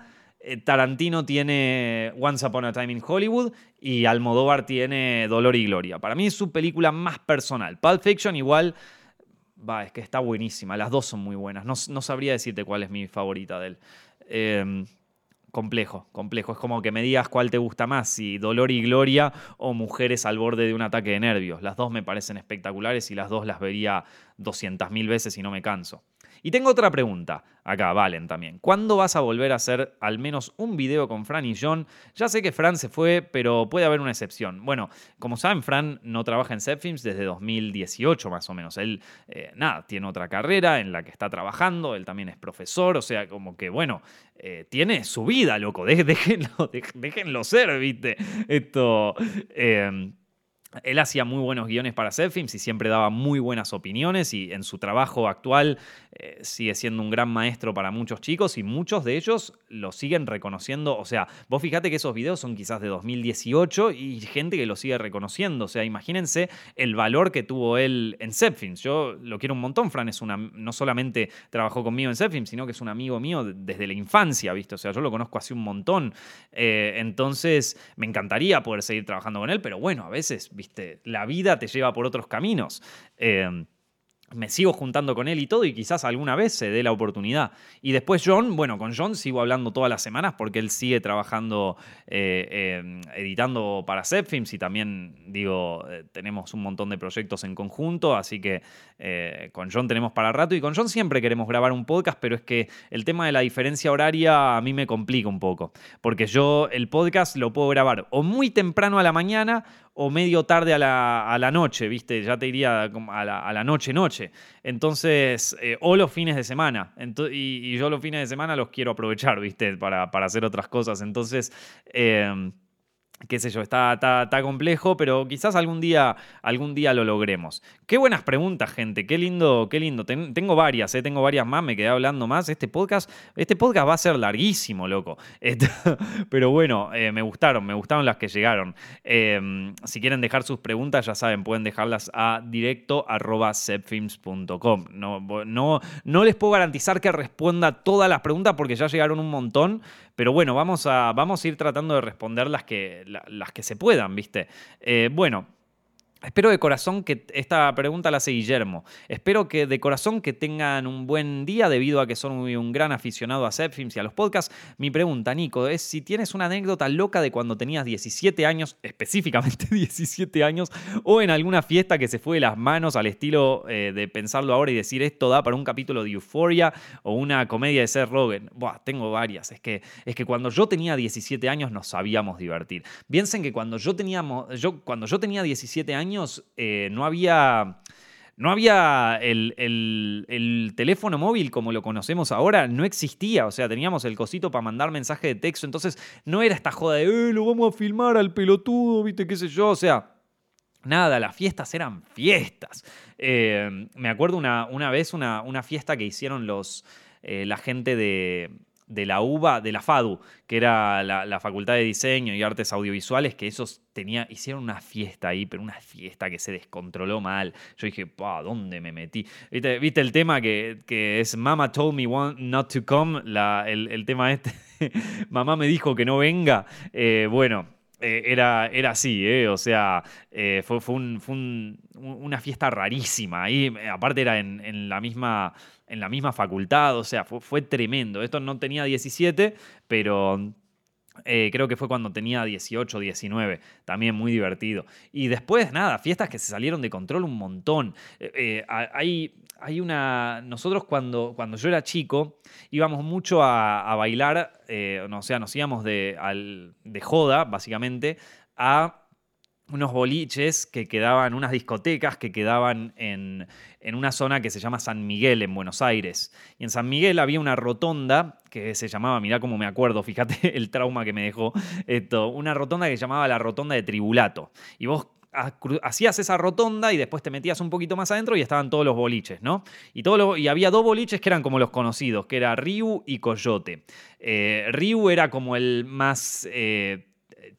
eh, Tarantino tiene Once Upon a Time in Hollywood y Almodóvar tiene Dolor y Gloria. Para mí es su película más personal. Pulp Fiction, igual. Va, es que está buenísima. Las dos son muy buenas. No, sabría decirte cuál es mi favorita de él. Eh, complejo, complejo. Es como que me digas cuál te gusta más, si Dolor y Gloria o Mujeres al borde de un ataque de nervios. Las dos me parecen espectaculares y las dos las vería 200.000 veces y no me canso. Y tengo otra pregunta, acá Valen también. ¿Cuándo vas a volver a hacer al menos un video con Fran y John? Ya sé que Fran se fue, pero puede haber una excepción. Bueno, como saben, Fran no trabaja en Zepfilms desde 2018 más o menos. Él, eh, nada, tiene otra carrera en la que está trabajando, él también es profesor, o sea, como que, bueno, eh, tiene su vida, loco, déjenlo, déjenlo ser, ¿viste? Esto... Eh, él hacía muy buenos guiones para Zepfilms y siempre daba muy buenas opiniones y en su trabajo actual eh, sigue siendo un gran maestro para muchos chicos y muchos de ellos lo siguen reconociendo. O sea, vos fíjate que esos videos son quizás de 2018 y gente que lo sigue reconociendo. O sea, imagínense el valor que tuvo él en Zepfilms. Yo lo quiero un montón, Fran es una, no solamente trabajó conmigo en Zepfilms, sino que es un amigo mío desde la infancia, ¿viste? O sea, yo lo conozco hace un montón. Eh, entonces, me encantaría poder seguir trabajando con él, pero bueno, a veces, la vida te lleva por otros caminos. Eh, me sigo juntando con él y todo, y quizás alguna vez se dé la oportunidad. Y después John, bueno, con John sigo hablando todas las semanas porque él sigue trabajando, eh, eh, editando para Zepfilms y también, digo, eh, tenemos un montón de proyectos en conjunto, así que con John tenemos para rato y con John siempre queremos grabar un podcast, pero es que el tema de la diferencia horaria a mí me complica un poco, porque yo el podcast lo puedo grabar o muy temprano a la mañana o medio tarde a la, noche, ¿viste? Ya te iría a la, a la noche, noche. Entonces, eh, o los fines de semana. y, yo los fines de semana los quiero aprovechar, ¿viste? Para, para hacer otras cosas. Entonces, eh, qué sé yo, está, está, complejo, pero quizás algún día, algún día lo logremos. Qué buenas preguntas, gente, qué lindo, qué lindo. tengo varias, eh, tengo varias más, me quedé hablando más. Este podcast, este podcast va a ser larguísimo, loco. pero bueno, eh, me gustaron, me gustaron las que llegaron. Em, si quieren dejar sus preguntas, ya saben, pueden dejarlas a directo No, no, no les puedo garantizar que responda todas las preguntas porque ya llegaron un montón, pero bueno, vamos a, vamos a ir tratando de responder las que, las que se puedan, ¿viste? Eh, bueno, Espero de corazón que esta pregunta la hace Guillermo. Espero que de corazón que tengan un buen día debido a que son un gran aficionado a Zepfilms y a los podcasts. Mi pregunta, Nico, es si tienes una anécdota loca de cuando tenías 17 años, específicamente 17 años, o en alguna fiesta que se fue de las manos al estilo eh, de pensarlo ahora y decir esto da para un capítulo de Euphoria o una comedia de Seth Rogen. Buah, tengo varias. Es que, es que cuando yo tenía 17 años nos sabíamos divertir. Piensen que cuando yo tenía, yo, cuando yo tenía 17 años eh, no había... No había el, teléfono móvil como lo conocemos ahora, no existía. O sea, teníamos el cosito para mandar mensaje de texto. Entonces, no era esta joda de, eh, lo vamos a filmar al pelotudo, viste, qué sé yo. O sea, nada, las fiestas eran fiestas. Eh, me acuerdo una, una vez una, una, fiesta que hicieron los, la gente de, de la UBA, de la FADU, que era la, Facultad de Diseño y Artes Audiovisuales, que esos tenía, hicieron una fiesta ahí, pero una fiesta que se descontroló mal. Yo dije, pa, ¿dónde me metí? ¿Viste, el tema que, es Mama told me not to come? el, tema este, mamá me dijo que no venga. Eh, bueno, eh, era, era así, ¿eh? o sea, eh, fue, fue, una fiesta rarísima. Ahí, aparte era en, la misma, en la misma facultad, o sea, fue, tremendo. Esto no tenía 17, pero creo que fue cuando tenía 18, 19, también muy divertido. Y después, nada, fiestas que se salieron de control un montón. hay, hay una. Nosotros cuando, cuando yo era chico íbamos mucho a, bailar, eh, o sea, nos íbamos de, de joda, básicamente, a unos boliches que quedaban, unas discotecas que quedaban en, en, una zona que se llama San Miguel, en Buenos Aires. Y en San Miguel había una rotonda que se llamaba, mirá cómo me acuerdo, fíjate el trauma que me dejó esto, una rotonda que se llamaba la rotonda de Tribulato. Y vos hacías esa rotonda y después te metías un poquito más adentro y estaban todos los boliches, ¿no? Y, todo y había dos boliches que eran como los conocidos, que era Ryu y Coyote. Eh, Ryu era como el más... Eh,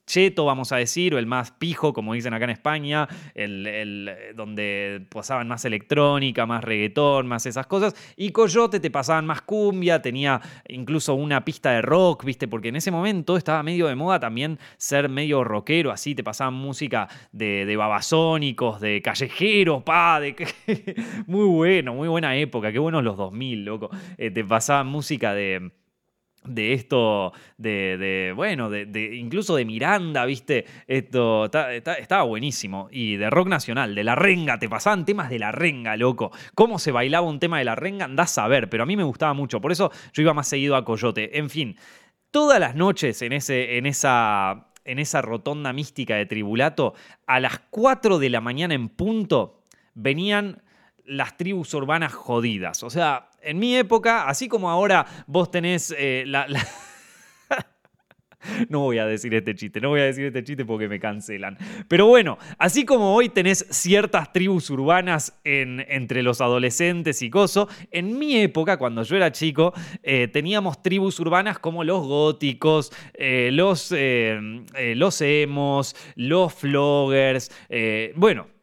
cheto, vamos a decir, o el más pijo, como dicen acá en España, el, donde pasaban más electrónica, más reggaetón, más esas cosas. Y Coyote te pasaban más cumbia, tenía incluso una pista de rock, ¿viste? Porque en ese momento estaba medio de moda también ser medio rockero, así te pasaban música de, de babasónicos, de callejeros, pa, de... muy bueno, muy buena época, qué buenos los 2000, loco. Eh, te pasaban música de de esto, de, bueno, de, incluso de Miranda, ¿viste? Esto estaba buenísimo. Y de rock nacional, de la renga, te pasaban temas de la renga, loco. ¿Cómo se bailaba un tema de la renga? Andás a ver, pero a mí me gustaba mucho. Por eso yo iba más seguido a Coyote. En fin, todas las noches en, ese, en esa en esa rotonda mística de Tribulato, a las 4 de la mañana en punto, venían las tribus urbanas jodidas. O sea, en mi época, así como ahora vos tenés eh, la, no voy a decir este chiste, no voy a decir este chiste porque me cancelan. Pero bueno, así como hoy tenés ciertas tribus urbanas entre los adolescentes y coso, en mi época, cuando yo era chico, eh, teníamos tribus urbanas como los góticos, eh, los, los emos, los floggers, bueno,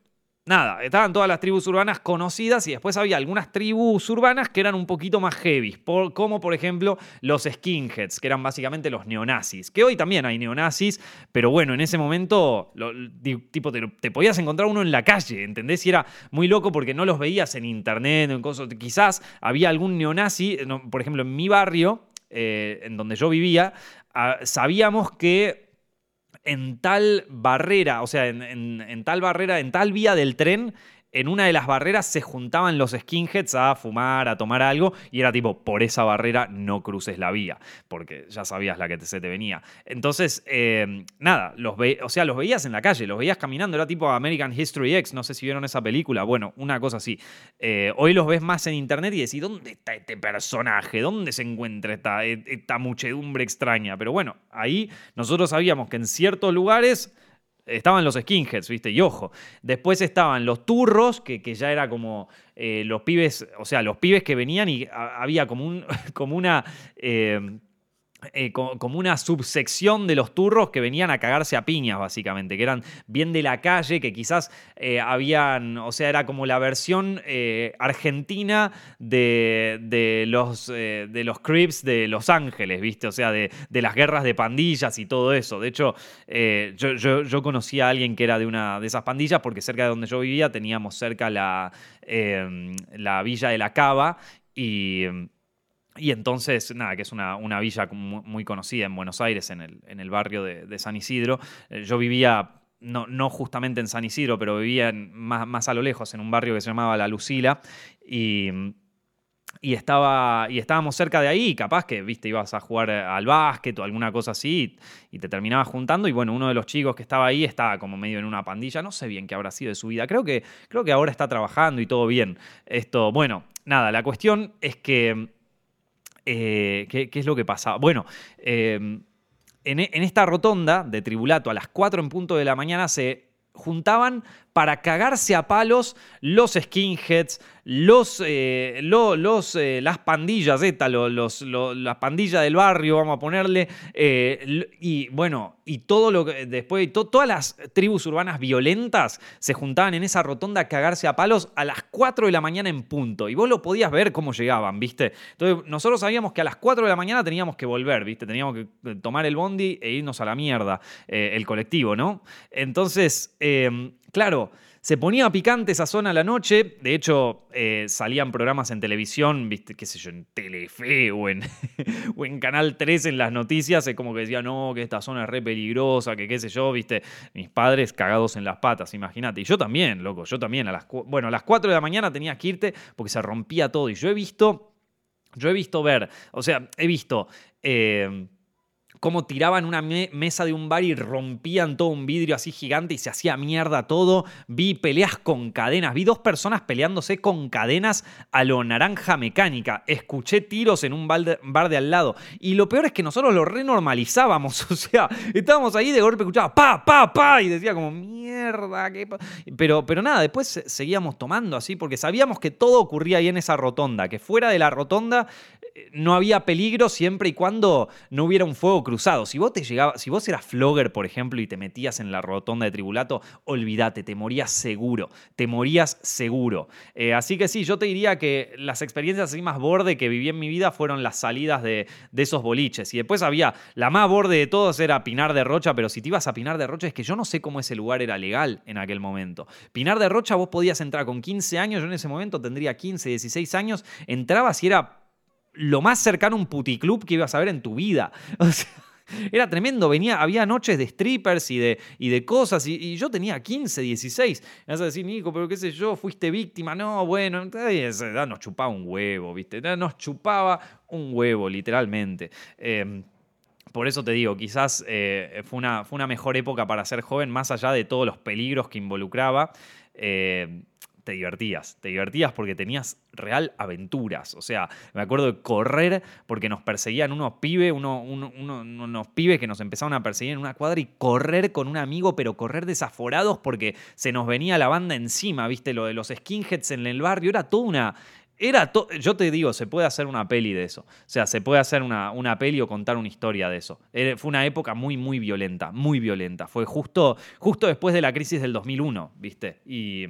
nada, estaban todas las tribus urbanas conocidas y después había algunas tribus urbanas que eran un poquito más heavy, como por ejemplo los skinheads, que eran básicamente los neonazis, que hoy también hay neonazis, pero bueno, en ese momento tipo te, podías encontrar uno en la calle, ¿entendés? Y era muy loco porque no los veías en internet, en cosas, quizás había algún neonazi, por ejemplo, en mi barrio, eh, en donde yo vivía, ah, sabíamos que en tal barrera, o sea, en, tal barrera, en tal vía del tren, en una de las barreras se juntaban los skinheads a fumar, a tomar algo, y era tipo, por esa barrera no cruces la vía, porque ya sabías la que se te venía. Entonces, eh, nada, los o sea, los veías en la calle, los veías caminando, era tipo American History X, no sé si vieron esa película, bueno, una cosa así. Eh, hoy los ves más en internet y decís, ¿dónde está este personaje? ¿Dónde se encuentra esta, esta muchedumbre extraña? Pero bueno, ahí nosotros sabíamos que en ciertos lugares estaban los skinheads, ¿viste? Y ojo. Después estaban los turros, que, que ya era como eh, los pibes, o sea, los pibes que venían y había como, un, como una. Eh, eh, como una subsección de los turros que venían a cagarse a piñas, básicamente, que eran bien de la calle, que quizás eh, habían, o sea, era como la versión eh, argentina de, los, de los Crips de Los Ángeles, ¿viste? O sea, de, las guerras de pandillas y todo eso. De hecho, yo, yo, conocí a alguien que era de una de esas pandillas porque cerca de donde yo vivía teníamos cerca la, la villa de la Cava y y entonces, nada, que es una, villa muy conocida en Buenos Aires, en el, en el barrio de, San Isidro. Eh, yo vivía, no, no, justamente en San Isidro, pero vivía más, más, a lo lejos, en un barrio que se llamaba La Lucila. Y, y, estaba, y estábamos cerca de ahí, capaz que, viste, ibas a jugar al básquet o alguna cosa así, y te terminabas juntando. Y bueno, uno de los chicos que estaba ahí estaba como medio en una pandilla, no sé bien qué habrá sido de su vida. Creo que, creo que ahora está trabajando y todo bien. Esto, bueno, nada, la cuestión es que eh, ¿qué, es lo que pasa? Bueno, em, en, en, esta rotonda de Tribulato a las 4 en punto de la mañana se juntaban para cagarse a palos los skinheads, los, eh, los, eh, las pandillas, esta, los, la pandilla del barrio, vamos a ponerle, eh, y bueno, y todo lo que después, todas las tribus urbanas violentas se juntaban en esa rotonda a cagarse a palos a las 4 de la mañana en punto, y vos lo podías ver cómo llegaban, ¿viste? Entonces nosotros sabíamos que a las 4 de la mañana teníamos que volver, ¿viste? Teníamos que tomar el bondi e irnos a la mierda, el colectivo, ¿no? Entonces, claro, se ponía picante esa zona a la noche. De hecho, eh, salían programas en televisión, viste, qué sé yo, en Telefe o en, Canal 3 en las noticias. Es como que decía, no, que esta zona es re peligrosa, que qué sé yo, viste. Mis padres cagados en las patas, imagínate. Y yo también, loco, yo también. A las, bueno, a las 4 de la mañana tenías que irte porque se rompía todo. Y yo he visto, yo he visto ver, o sea, he visto... Eh, cómo tiraban una mesa de un bar y rompían todo un vidrio así gigante y se hacía mierda todo. Vi peleas con cadenas, vi dos personas peleándose con cadenas a lo naranja mecánica. Escuché tiros en un bar de al lado. Y lo peor es que nosotros lo renormalizábamos. O sea, estábamos ahí de golpe, escuchaba pa, pa, pa, y decía como mierda. Qué pero, pero nada, después seguíamos tomando así porque sabíamos que todo ocurría ahí en esa rotonda, que fuera de la rotonda no había peligro siempre y cuando no hubiera un fuego cruzado. Si vos te llegaba, si vos eras flogger, por ejemplo, y te metías en la rotonda de Tribulato, olvídate, te morías seguro. Te morías seguro. Eh, así que sí, yo te diría que las experiencias así más borde que viví en mi vida fueron las salidas de, esos boliches. Y después había, la más borde de todos era Pinar de Rocha, pero si te ibas a Pinar de Rocha es que yo no sé cómo ese lugar era legal en aquel momento. Pinar de Rocha vos podías entrar con 15 años, yo en ese momento tendría 15, 16 años, entrabas y era lo más cercano a un puticlub que ibas a ver en tu vida. era tremendo, venía, había noches de strippers y de, y de cosas, y, yo tenía 15, 16. Me vas a decir, Nico, pero qué sé yo, fuiste víctima. No, bueno, nos chupaba un huevo, ¿viste? Nos chupaba un huevo, literalmente. Em, por eso te digo, quizás eh, fue, una, fue una mejor época para ser joven, más allá de todos los peligros que involucraba. Eh, te divertías, te divertías porque tenías real aventuras. O sea, me acuerdo de correr porque nos perseguían unos pibes, unos pibes que nos empezaron a perseguir en una cuadra y correr con un amigo, pero correr desaforados porque se nos venía la banda encima, ¿viste? Lo de los skinheads en el barrio, era toda una... Era yo te digo, se puede hacer una peli de eso. O sea, se puede hacer una, una peli o contar una historia de eso. fue una época muy, muy violenta, muy violenta. Fue justo, justo después de la crisis del 2001, ¿viste? Y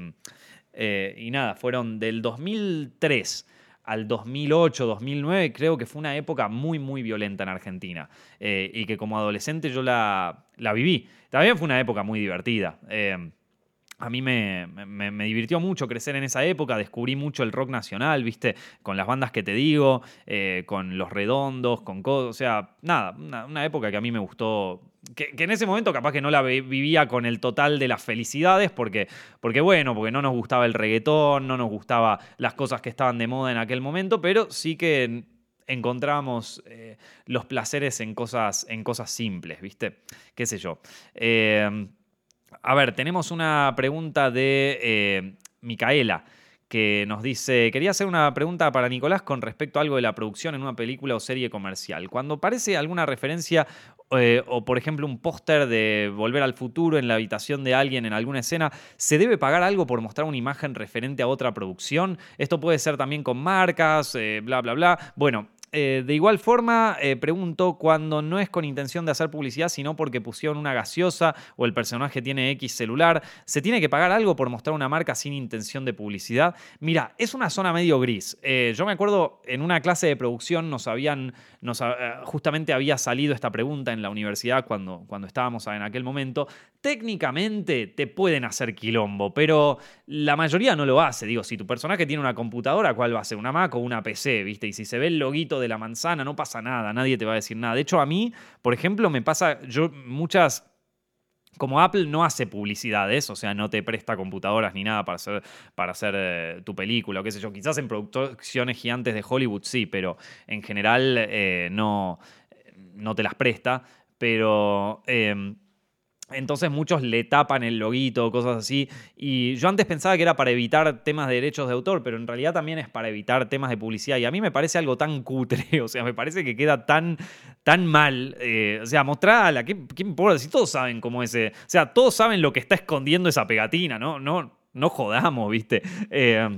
eh, y nada, fueron del 2003 al 2008, 2009, creo que fue una época muy, muy violenta en Argentina. Eh, y que como adolescente yo la, la, viví. También fue una época muy divertida. Eh, a mí me, me, divirtió mucho crecer en esa época, descubrí mucho el rock nacional, viste, con las bandas que te digo, con Los Redondos, con o sea, nada, una, época que a mí me gustó que, en ese momento capaz que no la vivía con el total de las felicidades, porque, porque bueno, porque no nos gustaba el reggaetón, no nos gustaba las cosas que estaban de moda en aquel momento, pero sí que encontramos eh, los placeres en cosas, en cosas simples, ¿viste? ¿Qué sé yo? Eh, a ver, tenemos una pregunta de eh, Micaela que nos dice, quería hacer una pregunta para Nicolás con respecto a algo de la producción en una película o serie comercial. Cuando aparece alguna referencia eh, o por ejemplo un póster de Volver al Futuro en la habitación de alguien en alguna escena, ¿se debe pagar algo por mostrar una imagen referente a otra producción? Esto puede ser también con marcas, eh, bla, bla, bla. Bueno, eh, de igual forma, eh, pregunto, cuando no es con intención de hacer publicidad, sino porque pusieron una gaseosa o el personaje tiene X celular, ¿se tiene que pagar algo por mostrar una marca sin intención de publicidad? Mira, es una zona medio gris. Eh, yo me acuerdo en una clase de producción nos habían, nos, justamente había salido esta pregunta en la universidad cuando, cuando estábamos en aquel momento. Técnicamente te pueden hacer quilombo, pero la mayoría no lo hace. Digo, si tu personaje tiene una computadora, ¿cuál va a ser? ¿Una Mac o una PC? ¿Viste? Y si se ve el loguito de la manzana, no pasa nada, nadie te va a decir nada. De hecho, a mí, por ejemplo, me pasa, yo muchas como Apple no hace publicidades, o sea, no te presta computadoras ni nada para hacer, para hacer eh, tu película o qué sé yo. Quizás en producciones gigantes de Hollywood sí, pero en general eh, no, no te las presta. Pero entonces muchos le tapan el loguito, cosas así. Y yo antes pensaba que era para evitar temas de derechos de autor, pero en realidad también es para evitar temas de publicidad. Y a mí me parece algo tan cutre, o sea, me parece que queda tan, tan mal. Eh, o sea, mostrala, ¿qué, ¿qué importa? Si todos saben cómo es. O sea, todos saben lo que está escondiendo esa pegatina, ¿no? No, no jodamos, ¿viste? Eh,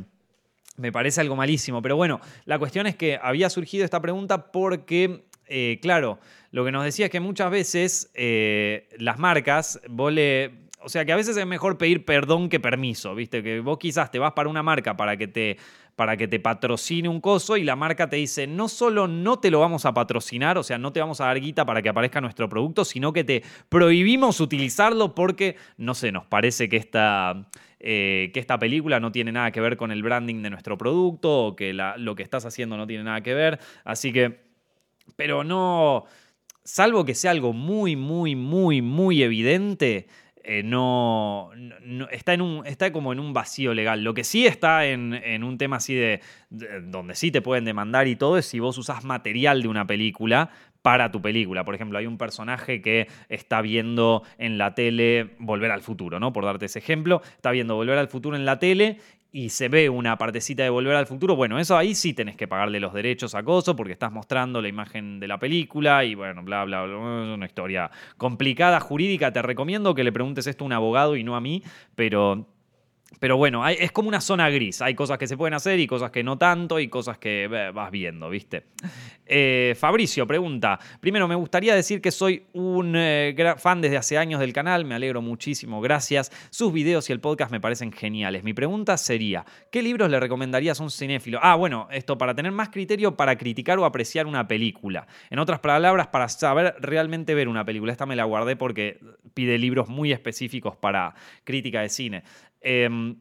me parece algo malísimo. Pero bueno, la cuestión es que había surgido esta pregunta porque, eh, claro, lo que nos decía es que muchas veces eh, las marcas, vos le, o sea, que a veces es mejor pedir perdón que permiso, ¿viste? Que vos quizás te vas para una marca para que te, para que te patrocine un coso y la marca te dice, no solo no te lo vamos a patrocinar, o sea, no te vamos a dar guita para que aparezca nuestro producto, sino que te prohibimos utilizarlo porque, no sé, nos parece que esta... Eh, que esta película no tiene nada que ver con el branding de nuestro producto o que lo que estás haciendo no tiene nada que ver. Así que, pero no, salvo que sea algo muy, muy, muy, muy evidente, eh, no, está, en un, está como en un vacío legal. Lo que sí está en, un tema así de, donde sí te pueden demandar y todo es si vos usás material de una película para tu película. Por ejemplo, hay un personaje que está viendo en la tele Volver al Futuro, ¿no? Por darte ese ejemplo, está viendo Volver al Futuro en la tele y se ve una partecita de Volver al Futuro, bueno, eso ahí sí tenés que pagarle los derechos a Coso porque estás mostrando la imagen de la película y bueno, bla, bla, bla. Es una historia complicada, jurídica. Te recomiendo que le preguntes esto a un abogado y no a mí, pero pero bueno, es como una zona gris. Hay cosas que se pueden hacer y cosas que no tanto y cosas que vas viendo, ¿viste? Eh, Fabricio pregunta, primero me gustaría decir que soy un eh, fan desde hace años del canal, me alegro muchísimo, gracias. Sus videos y el podcast me parecen geniales. Mi pregunta sería, ¿qué libros le recomendarías a un cinéfilo? Ah, bueno, esto para tener más criterio para criticar o apreciar una película. En otras palabras, para saber realmente ver una película. Esta me la guardé porque pide libros muy específicos para crítica de cine. Em,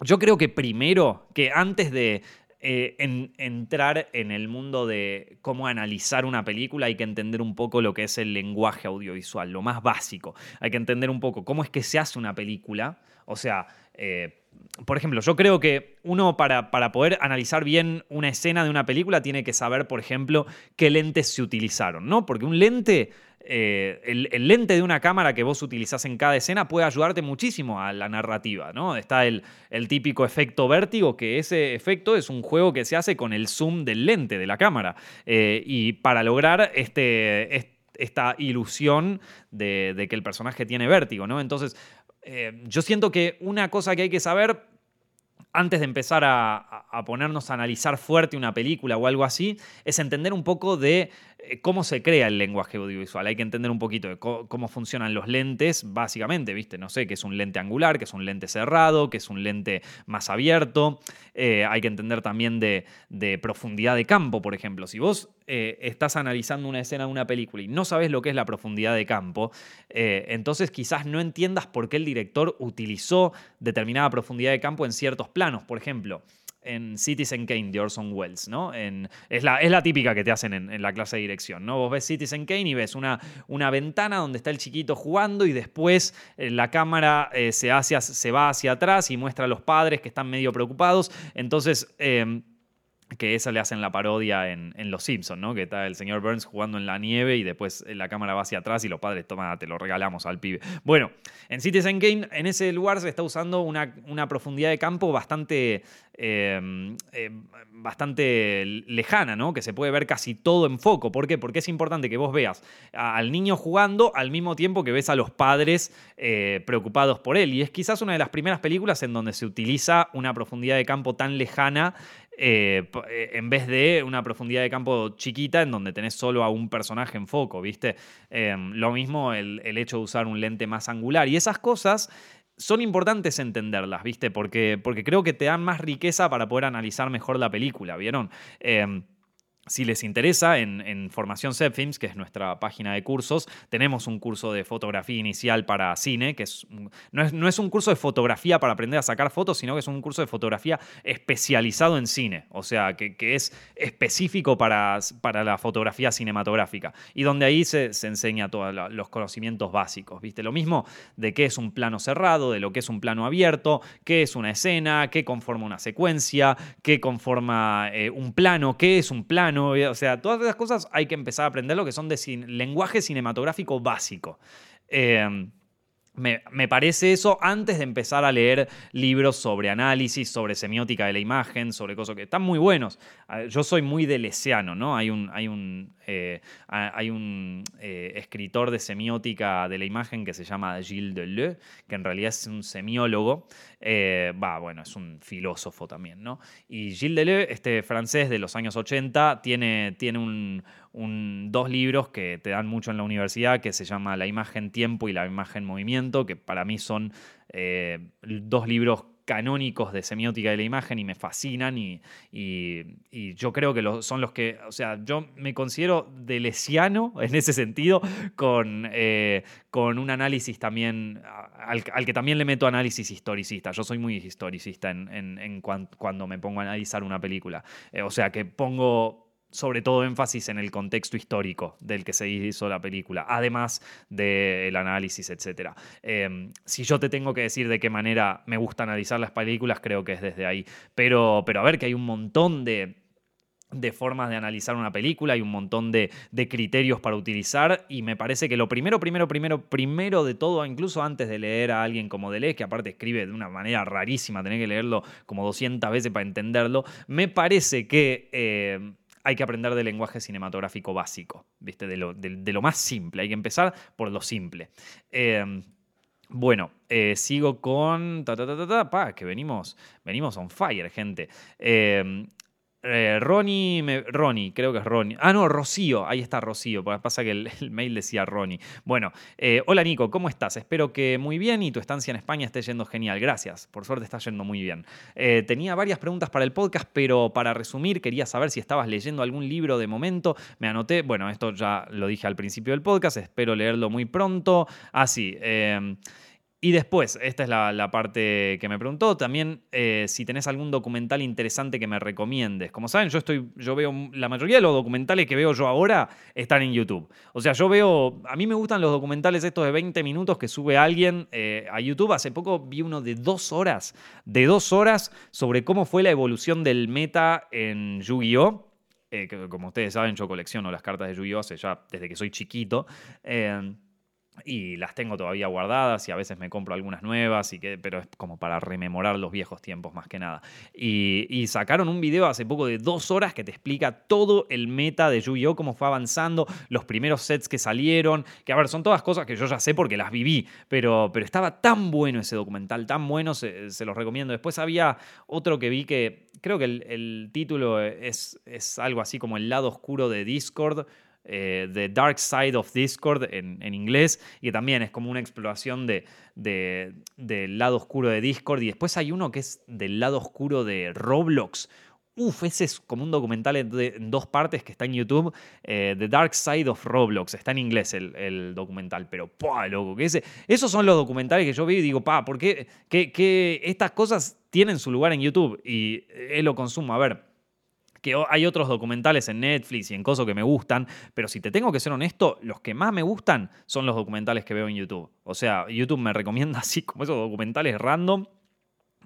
yo creo que primero, que antes de eh, entrar en el mundo de cómo analizar una película, hay que entender un poco lo que es el lenguaje audiovisual, lo más básico. Hay que entender un poco cómo es que se hace una película. O sea, eh, por ejemplo, yo creo que uno para, para, poder analizar bien una escena de una película tiene que saber, por ejemplo, qué lentes se utilizaron, ¿no? Porque un lente eh, el, lente de una cámara que vos utilizás en cada escena puede ayudarte muchísimo a la narrativa, ¿no? Está el, típico efecto vértigo, que ese efecto es un juego que se hace con el zoom del lente de la cámara. Eh, y para lograr este, esta ilusión de, que el personaje tiene vértigo, ¿no? Entonces, eh, yo siento que una cosa que hay que saber antes de empezar a, ponernos a analizar fuerte una película o algo así, es entender un poco de cómo se crea el lenguaje audiovisual. Hay que entender un poquito de cómo funcionan los lentes, básicamente, ¿viste? No sé, que es un lente angular, que es un lente cerrado, que es un lente más abierto. Eh, hay que entender también de, profundidad de campo, por ejemplo. Si vos eh, estás analizando una escena de una película y no sabes lo que es la profundidad de campo, entonces quizás no entiendas por qué el director utilizó determinada profundidad de campo en ciertos planos. Por ejemplo, en Citizen Kane de Orson Welles, ¿no? es, la, es, la, típica que te hacen en, la clase de dirección, ¿no? Vos ves Citizen Kane y ves una, una ventana donde está el chiquito jugando y después eh, la cámara eh, se, hacia, se va hacia atrás y muestra a los padres que están medio preocupados. Entonces... Em, que esa le hacen la parodia en, Los Simpsons, ¿no? Que está el señor Burns jugando en la nieve y después la cámara va hacia atrás y los padres, toma, te lo regalamos al pibe. Bueno, en Citizen Kane, en ese lugar se está usando una, una profundidad de campo bastante, eh, eh, bastante lejana, ¿no? Que se puede ver casi todo en foco. ¿Por qué? Porque es importante que vos veas al niño jugando al mismo tiempo que ves a los padres eh, preocupados por él. Y es quizás una de las primeras películas en donde se utiliza una profundidad de campo tan lejana eh, eh, en vez de una profundidad de campo chiquita en donde tenés solo a un personaje en foco, ¿viste? Em, lo mismo el, hecho de usar un lente más angular. Y esas cosas son importantes entenderlas, ¿viste? Porque, porque creo que te dan más riqueza para poder analizar mejor la película, ¿vieron? Em, si les interesa, en, Formación Films, que es nuestra página de cursos, tenemos un curso de fotografía inicial para cine, que es, no, es, no es un curso de fotografía para aprender a sacar fotos, sino que es un curso de fotografía especializado en cine, o sea, que, es específico para, para, la fotografía cinematográfica, y donde ahí se, enseña todos los conocimientos básicos, ¿viste? Lo mismo de qué es un plano cerrado, de lo que es un plano abierto, qué es una escena, qué conforma una secuencia, qué conforma eh, un plano, qué es un plano, o sea, todas esas cosas hay que empezar a aprender lo que son de lenguaje cinematográfico básico. Em, me, parece eso antes de empezar a leer libros sobre análisis, sobre semiótica de la imagen, sobre cosas que están muy buenos. Yo soy muy delesiano, ¿no? Hay un, hay un, eh, hay un eh, escritor de semiótica de la imagen que se llama Gilles Deleuze, que en realidad es un semiólogo. Eh, bueno, es un filósofo también, ¿no? Y Gilles Deleuze, este francés de los años 80, tiene, tiene un, dos libros que te dan mucho en la universidad, que se llama La imagen tiempo y la imagen movimiento, que para mí son eh, dos libros canónicos de semiótica de la imagen y me fascinan y, yo creo que son los que, o sea, yo me considero delesiano en ese sentido con, eh, con un análisis también, al, que también le meto análisis historicista. Yo soy muy historicista en, cuando me pongo a analizar una película. Eh, o sea, que pongo sobre todo énfasis en el contexto histórico del que se hizo la película, además del análisis, etc. Em, si yo te tengo que decir de qué manera me gusta analizar las películas, creo que es desde ahí. Pero, pero a ver que hay un montón de, de formas de analizar una película, hay un montón de, de, criterios para utilizar y me parece que lo primero, primero, primero, primero de todo, incluso antes de leer a alguien como Deleuze, que aparte escribe de una manera rarísima, tener que leerlo como 200 veces para entenderlo, me parece que... Eh, hay que aprender del lenguaje cinematográfico básico, ¿viste? De lo, de, lo, más simple. Hay que empezar por lo simple. Em, bueno, eh, sigo con. Ta, ta, ta, pa, que venimos, venimos on fire, gente. Em, eh, Ronnie, Ronnie, creo que es Ronnie. Ah, no, Rocío, ahí está Rocío, pasa que el, mail decía Ronnie. Bueno, eh, hola Nico, ¿cómo estás? Espero que muy bien y tu estancia en España esté yendo genial. Gracias, por suerte está yendo muy bien. Eh, tenía varias preguntas para el podcast, pero para resumir, quería saber si estabas leyendo algún libro de momento. Me anoté, bueno, esto ya lo dije al principio del podcast, espero leerlo muy pronto. Ah, sí. Y después, esta es la, parte que me preguntó, también eh, si tenés algún documental interesante que me recomiendes. Como saben, yo estoy, yo veo la mayoría de los documentales que veo yo ahora están en YouTube. O sea, yo veo, a mí me gustan los documentales estos de 20 minutos que sube alguien eh, a YouTube. Hace poco vi uno de dos horas, de dos horas sobre cómo fue la evolución del meta en Yu-Gi-Oh! que como ustedes saben, yo colecciono las cartas de Yu-Gi-Oh! ya desde que soy chiquito. Y las tengo todavía guardadas y a veces me compro algunas nuevas, y que, pero es como para rememorar los viejos tiempos más que nada. Y, sacaron un video hace poco de dos horas que te explica todo el meta de Yu-Gi-Oh! cómo fue avanzando, los primeros sets que salieron, que a ver, son todas cosas que yo ya sé porque las viví, pero, pero estaba tan bueno ese documental, tan bueno, se, los recomiendo. Después había otro que vi que creo que el, título es, es algo así como el lado oscuro de Discord eh, The Dark Side of Discord en, inglés, y también es como una exploración de, del lado oscuro de Discord. Y después hay uno que es del lado oscuro de Roblox. Uf, ese es como un documental en, dos partes que está en YouTube. Eh, The Dark Side of Roblox. Está en inglés el, documental, pero ¡pua, loco! Que ese, esos son los documentales que yo vi y digo, pa, ¿por qué que, estas cosas tienen su lugar en YouTube? Y él lo consumo. A ver, que hay otros documentales en Netflix y en cosas que me gustan, pero si te tengo que ser honesto, los que más me gustan son los documentales que veo en YouTube. O sea, YouTube me recomienda así como esos documentales random.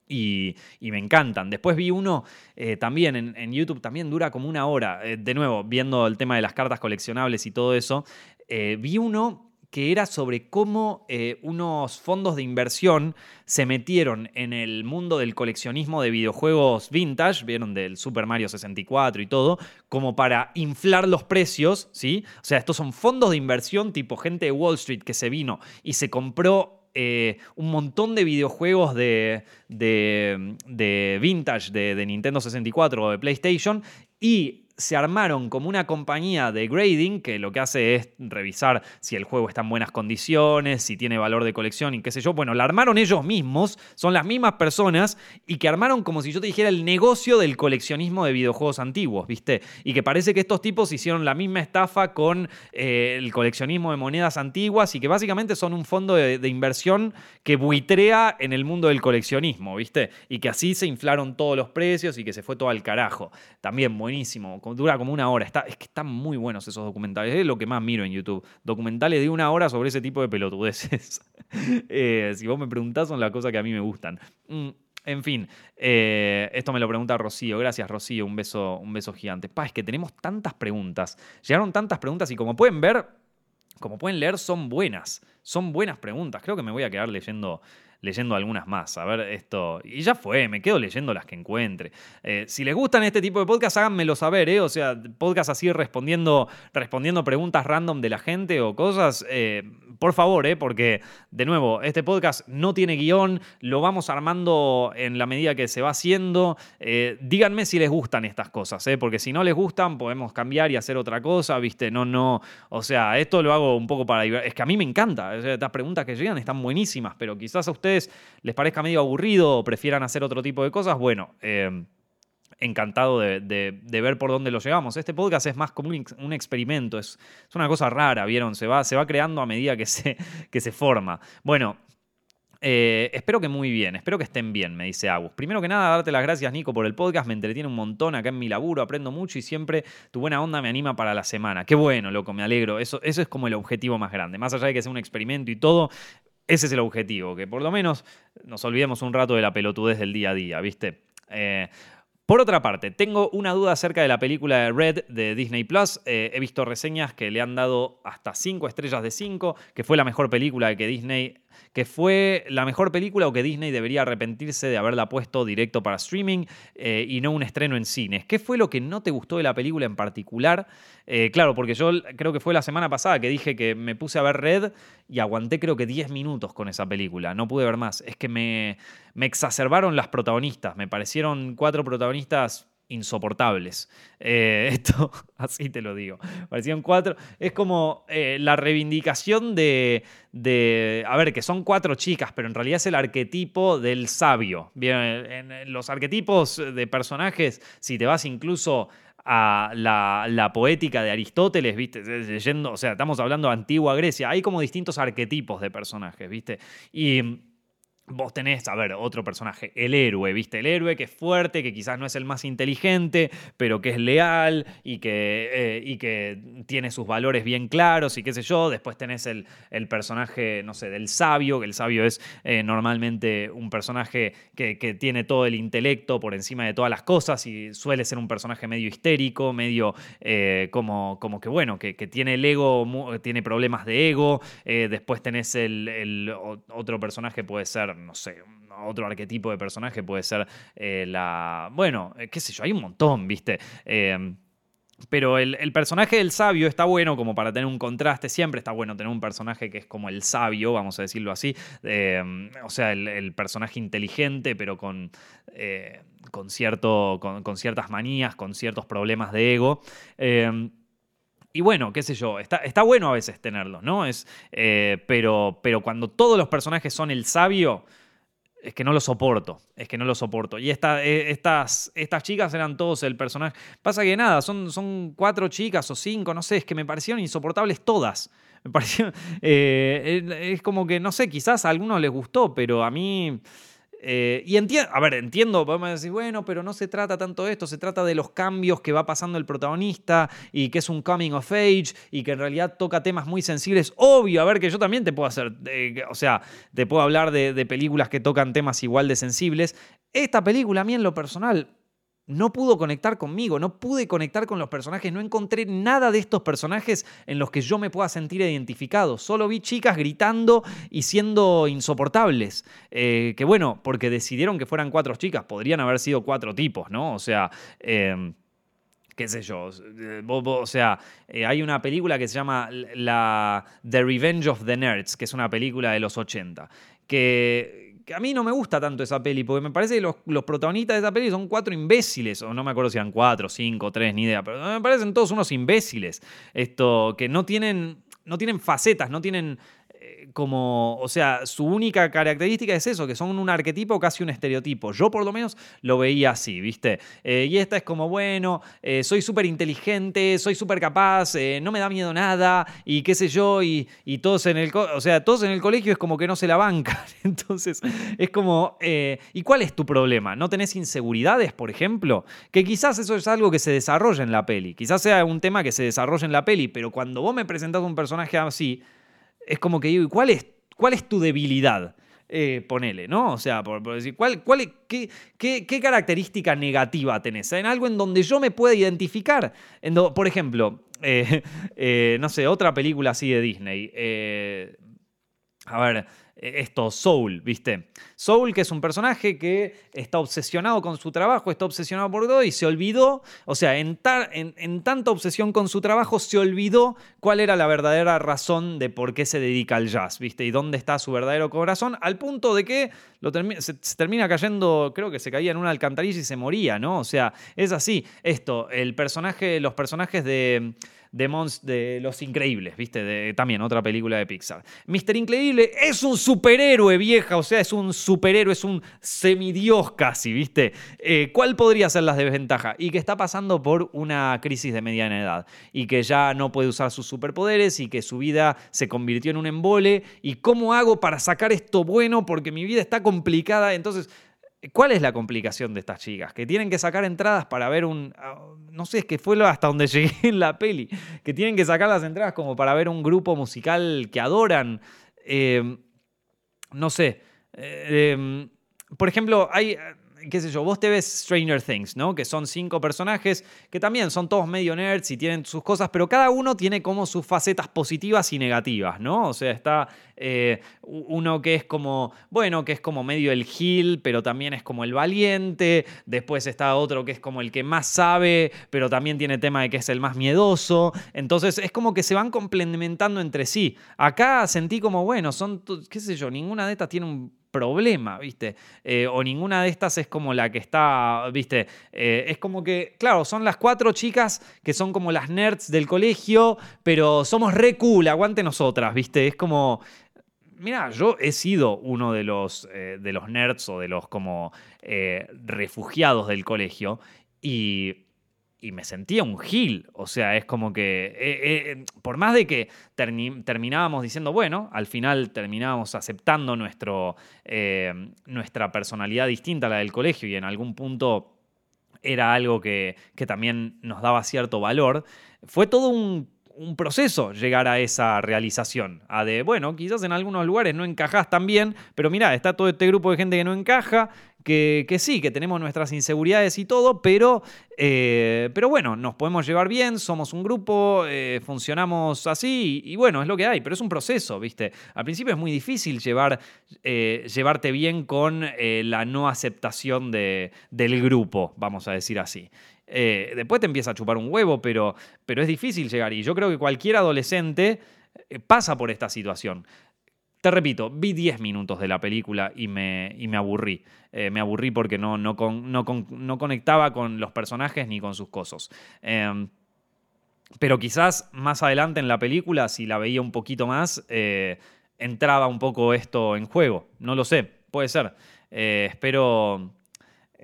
Y, me encantan. Después vi uno eh, también en, YouTube, también dura como una hora. Eh, de nuevo, viendo el tema de las cartas coleccionables y todo eso. Eh, vi uno que era sobre cómo eh, unos fondos de inversión se metieron en el mundo del coleccionismo de videojuegos vintage, vieron del Super Mario 64 y todo, como para inflar los precios, ¿sí? O sea, estos son fondos de inversión tipo gente de Wall Street que se vino y se compró eh, un montón de videojuegos de, de, vintage de, de, Nintendo 64 o de PlayStation y se armaron como una compañía de grading que lo que hace es revisar si el juego está en buenas condiciones, si tiene valor de colección y qué sé yo. Bueno, la armaron ellos mismos, son las mismas personas y que armaron como si yo te dijera el negocio del coleccionismo de videojuegos antiguos, ¿viste? Y que parece que estos tipos hicieron la misma estafa con eh, el coleccionismo de monedas antiguas y que básicamente son un fondo de, de inversión que buitrea en el mundo del coleccionismo, ¿viste? Y que así se inflaron todos los precios y que se fue todo al carajo. También buenísimo dura como una hora. Está, es que están muy buenos esos documentales. Es lo que más miro en YouTube. Documentales de una hora sobre ese tipo de pelotudeces. Eh, si vos me preguntás, son las cosas que a mí me gustan. Mm, en fin, eh, esto me lo pregunta Rocío. Gracias, Rocío. Un beso, un beso gigante. Pa, es que tenemos tantas preguntas. Llegaron tantas preguntas y como pueden ver, como pueden leer, son buenas. Son buenas preguntas. Creo que me voy a quedar leyendo leyendo algunas más. A ver, esto. Y ya fue, me quedo leyendo las que encuentre. Eh, si les gustan este tipo de podcast, háganmelo saber, ¿eh? O sea, podcast así respondiendo, respondiendo preguntas random de la gente o cosas. Eh, por favor, ¿eh? Porque, de nuevo, este podcast no tiene guion, lo vamos armando en la medida que se va haciendo. Eh, díganme si les gustan estas cosas, ¿eh? Porque si no les gustan, podemos cambiar y hacer otra cosa, ¿viste? No, no. O sea, esto lo hago un poco para. Es que a mí me encanta. estas preguntas que llegan están buenísimas, pero quizás a ustedes les parezca medio aburrido o prefieran hacer otro tipo de cosas, bueno, eh, encantado de, ver por dónde lo llevamos. Este podcast es más como un, experimento, es, una cosa rara, ¿vieron? Se va, se va creando a medida que se, que se forma. Bueno, eh, espero que muy bien, espero que estén bien, me dice Agus. Primero que nada, darte las gracias, Nico, por el podcast. Me entretiene un montón acá en mi laburo, aprendo mucho y siempre tu buena onda me anima para la semana. Qué bueno, loco, me alegro. Eso, eso es como el objetivo más grande. Más allá de que sea un experimento y todo, ese es el objetivo, que por lo menos nos olvidemos un rato de la pelotudez del día a día, ¿viste? Eh, por otra parte, tengo una duda acerca de la película de Red de Disney Plus. Eh, he visto reseñas que le han dado hasta 5 estrellas de 5, que fue la mejor película que Disney que fue la mejor película o que Disney debería arrepentirse de haberla puesto directo para streaming eh, y no un estreno en cines. ¿Qué fue lo que no te gustó de la película en particular? Eh, claro, porque yo creo que fue la semana pasada que dije que me puse a ver Red y aguanté creo que 10 minutos con esa película, no pude ver más. Es que me, me exacerbaron las protagonistas, me parecieron cuatro protagonistas insoportables. Eh, esto, así te lo digo. Parecían cuatro. Es como eh, la reivindicación de, A ver, que son cuatro chicas, pero en realidad es el arquetipo del sabio. Bien, en los arquetipos de personajes, si te vas incluso a la, la, poética de Aristóteles, ¿viste? Leyendo, o sea, estamos hablando de antigua Grecia, hay como distintos arquetipos de personajes, ¿viste? Y Vos tenés, a ver, otro personaje, el héroe, ¿viste? El héroe que es fuerte, que quizás no es el más inteligente, pero que es leal y que, eh, y que tiene sus valores bien claros y qué sé yo. Después tenés el, el personaje, no sé, del sabio, que el sabio es eh, normalmente un personaje que, tiene todo el intelecto por encima de todas las cosas y suele ser un personaje medio histérico, medio eh, como, como que, bueno, que, tiene el ego, tiene problemas de ego. después tenés el, el otro personaje, puede ser no sé, otro arquetipo de personaje puede ser eh, la... Bueno, eh, qué sé yo, hay un montón, ¿viste? Eh, pero el, personaje del sabio está bueno como para tener un contraste. Siempre está bueno tener un personaje que es como el sabio, vamos a decirlo así. o sea, el, personaje inteligente, pero con, con, cierto, con, ciertas manías, con ciertos problemas de ego. Y bueno, qué sé yo, está, está bueno a veces tenerlos, ¿no? Es, eh, pero, pero cuando todos los personajes son el sabio, es que no lo soporto, es que no lo soporto. Y eh, estas, estas chicas eran todos el personaje. Pasa que nada, son, son cuatro chicas o cinco, no sé, es que me parecieron insoportables todas. Me pareció, eh, es como que, no sé, quizás a algunos les gustó, pero a mí... Eh, y entiendo, a ver, entiendo, podemos decir, bueno, pero no se trata tanto de esto, se trata de los cambios que va pasando el protagonista y que es un coming of age y que en realidad toca temas muy sensibles. Obvio, a ver, que yo también te puedo hacer, o sea, te puedo hablar de películas que tocan temas igual de sensibles. Esta película, a mí en lo personal, no pudo conectar conmigo, no pude conectar con los personajes, no encontré nada de estos personajes en los que yo me pueda sentir identificado. Solo vi chicas gritando y siendo insoportables. Eh, que bueno, porque decidieron que fueran cuatro chicas, podrían haber sido cuatro tipos, ¿no? O sea... Em, qué sé yo, eh, o sea, eh, hay una película que se llama la The Revenge of the Nerds, que es una película de los 80, que que a mí no me gusta tanto esa peli, porque me parece que los, protagonistas de esa peli son cuatro imbéciles, o no me acuerdo si eran cuatro, cinco, tres, ni idea, pero me parecen todos unos imbéciles, esto, que no tienen, no tienen facetas, no tienen como, o sea, su única característica es eso, que son un arquetipo, casi un estereotipo. Yo por lo menos lo veía así, ¿viste? Eh, y esta es como, bueno, eh, soy súper inteligente, soy súper capaz, eh, no me da miedo nada, y qué sé yo, y, todos en el, o sea, todos en el colegio es como que no se la bancan. Entonces, es como, ¿y cuál es tu problema? ¿No tenés inseguridades, por ejemplo? Que quizás eso es algo que se desarrolla en la peli, quizás sea un tema que se desarrolla en la peli, pero cuando vos me presentás un personaje así, es como que digo, ¿cuál es, cuál es tu debilidad? Eh, ponele, ¿no? O sea, por, decir, ¿cuál, cuál, qué, qué, característica negativa tenés? En algo en donde yo me pueda identificar. por ejemplo, eh, eh, no sé, otra película así de Disney. a ver, esto, Soul, ¿viste? Soul, que es un personaje que está obsesionado con su trabajo, está obsesionado por todo y se olvidó, o sea, en, en, tanta obsesión con su trabajo, se olvidó cuál era la verdadera razón de por qué se dedica al jazz, ¿viste? Y dónde está su verdadero corazón, al punto de que lo se, termina cayendo, creo que se caía en una alcantarilla y se moría, ¿no? O sea, es así. Esto, el personaje, los personajes de de, de Los Increíbles, ¿viste? También otra película de Pixar. Mr. Increíble es un superhéroe, vieja, o sea, es un superhéroe, es un semidios casi, ¿viste? Eh, ¿Cuál podría ser la desventaja? Y que está pasando por una crisis de mediana edad y que ya no puede usar sus superpoderes y que su vida se convirtió en un embole. ¿Y cómo hago para sacar esto bueno? Porque mi vida está complicada. Entonces, ¿Cuál es la complicación de estas chicas? Que tienen que sacar entradas para ver un. Ah, no sé, es que fue hasta donde llegué en la peli. Que tienen que sacar las entradas como para ver un grupo musical que adoran. Em, no sé. Eh, em, por ejemplo, hay qué sé yo, vos te ves Stranger Things, ¿no? Que son cinco personajes que también son todos medio nerds y tienen sus cosas, pero cada uno tiene como sus facetas positivas y negativas, ¿no? O sea, está eh, uno que es como, bueno, que es como medio el gil, pero también es como el valiente. Después está otro que es como el que más sabe, pero también tiene tema de que es el más miedoso. Entonces es como que se van complementando entre sí. Acá sentí como, bueno, son, qué sé yo, ninguna de estas tiene un problema, ¿viste? Eh, o ninguna de estas es como la que está, ¿viste? Eh, es como que, claro, son las cuatro chicas que son como las nerds del colegio, pero somos re aguante nosotras, ¿viste? Es como... Mira, yo he sido uno de los, eh, de los nerds o de los como refugiados del colegio y y me sentía un gil. O sea, es como que, eh, eh, por más de que terminábamos diciendo, bueno, al final terminábamos aceptando nuestro, eh, nuestra personalidad distinta a la del colegio y en algún punto era algo que, que también nos daba cierto valor, fue todo un un proceso llegar a esa realización. A de, bueno, quizás en algunos lugares no encajás tan bien, pero mira, está todo este grupo de gente que no encaja, que, sí, que tenemos nuestras inseguridades y todo, pero, eh, pero bueno, nos podemos llevar bien, somos un grupo, eh, funcionamos así y, bueno, es lo que hay, pero es un proceso, ¿viste? Al principio es muy difícil llevar, eh, llevarte bien con la no aceptación de, del grupo, vamos a decir así. Eh, después te empieza a chupar un huevo, pero, pero es difícil llegar. Y yo creo que cualquier adolescente eh, pasa por esta situación. Te repito, vi 10 minutos de la película y me, y me aburrí. Eh, me aburrí porque no, no, no, conectaba con los personajes ni con sus cosas. Em, pero quizás más adelante en la película, si la veía un poquito más, entraba un poco esto en juego. No lo sé, puede ser. espero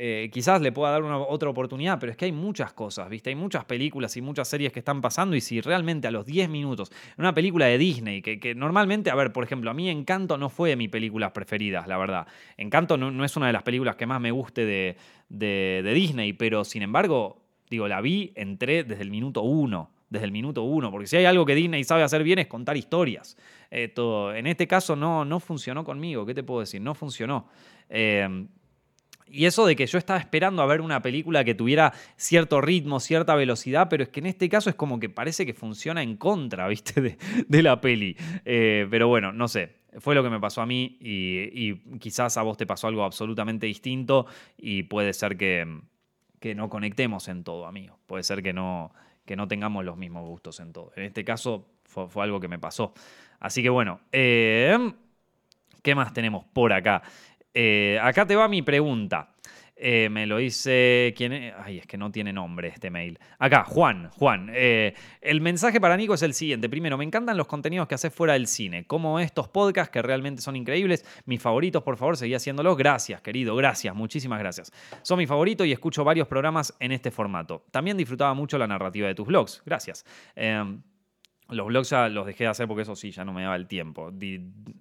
eh, quizás le pueda dar una, otra oportunidad, pero es que hay muchas cosas, ¿viste? Hay muchas películas y muchas series que están pasando y si realmente a los 10 minutos, una película de Disney, que, normalmente, a ver, por ejemplo, a mí Encanto no fue de mis películas preferidas, la verdad. Encanto no, es una de las películas que más me guste de, de, Disney, pero sin embargo, digo, la vi, entré desde el minuto uno desde el minuto uno, porque si hay algo que Disney sabe hacer bien es contar historias. Eh, todo. En este caso no, no funcionó conmigo, ¿qué te puedo decir? No funcionó. Eh, y eso de que yo estaba esperando a ver una película que tuviera cierto ritmo, cierta velocidad, pero es que en este caso es como que parece que funciona en contra, ¿viste? De, la peli. Eh, pero bueno, no sé. Fue lo que me pasó a mí y, quizás a vos te pasó algo absolutamente distinto y puede ser que, que no conectemos en todo, amigo. Puede ser que no, que no tengamos los mismos gustos en todo. En este caso fue, algo que me pasó. Así que bueno, eh, ¿qué más tenemos por acá? Eh, acá te va mi pregunta. Eh, me lo dice. ¿Quién? Ay, es que no tiene nombre este mail. Acá, Juan. Juan. Eh, el mensaje para Nico es el siguiente. Primero, me encantan los contenidos que haces fuera del cine, como estos podcasts que realmente son increíbles. Mis favoritos, por favor, seguí haciéndolos. Gracias, querido. Gracias. Muchísimas gracias. Son mi favorito y escucho varios programas en este formato. También disfrutaba mucho la narrativa de tus blogs. Gracias. los blogs ya los dejé de hacer porque eso sí, ya no me daba el tiempo.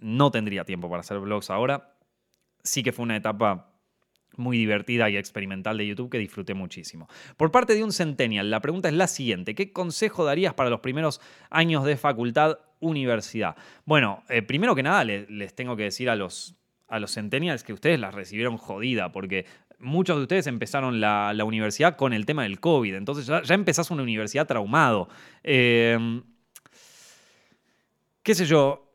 No tendría tiempo para hacer blogs ahora sí que fue una etapa muy divertida y experimental de YouTube que disfruté muchísimo. Por parte de un centennial, la pregunta es la siguiente. ¿Qué consejo darías para los primeros años de facultad, universidad? Bueno, eh, primero que nada les, tengo que decir a los, a los centennials que ustedes las recibieron jodida, porque muchos de ustedes empezaron la, universidad con el tema del COVID, entonces ya, ya empezás una universidad traumado. Eh, ¿Qué sé yo?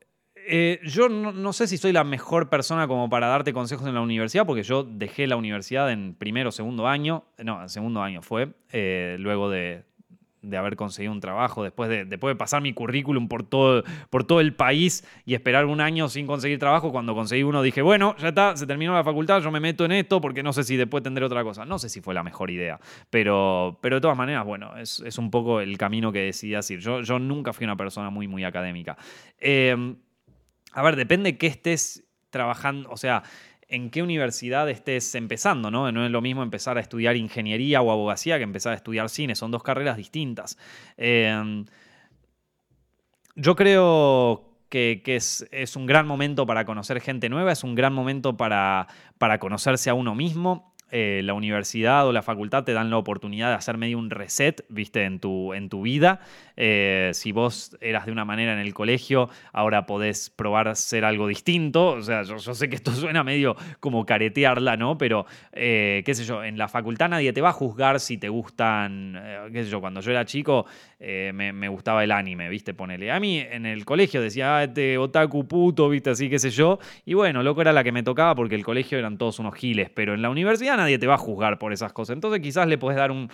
Eh, yo no, sé si soy la mejor persona como para darte consejos en la universidad, porque yo dejé la universidad en primero o segundo año, no, en segundo año fue, eh, luego de, haber conseguido un trabajo, después de, después de pasar mi currículum por todo, por todo el país y esperar un año sin conseguir trabajo, cuando conseguí uno dije, bueno, ya está, se terminó la facultad, yo me meto en esto porque no sé si después tendré otra cosa. No sé si fue la mejor idea, pero, pero de todas maneras, bueno, es, un poco el camino que decidí hacer. Yo, yo nunca fui una persona muy, muy académica. Eh, a ver, depende qué estés trabajando, o sea, en qué universidad estés empezando, ¿no? No es lo mismo empezar a estudiar ingeniería o abogacía que empezar a estudiar cine, son dos carreras distintas. Em, yo creo que, es, un gran momento para conocer gente nueva, es un gran momento para, para conocerse a uno mismo. Eh, la universidad o la facultad te dan la oportunidad de hacer medio un reset, viste, en tu, en tu vida. Eh, si vos eras de una manera en el colegio, ahora podés probar ser algo distinto. O sea, yo, sé que esto suena medio como caretearla, ¿no? Pero, eh, qué sé yo, en la facultad nadie te va a juzgar si te gustan, qué sé yo, cuando yo era chico me, gustaba el anime, viste, ponele. A mí en el colegio decía, ah, este otaku puto, viste, así, qué sé yo. Y bueno, loco era la que me tocaba porque el colegio eran todos unos giles, pero en la universidad nadie te va a juzgar por esas cosas. Entonces quizás le puedes dar un,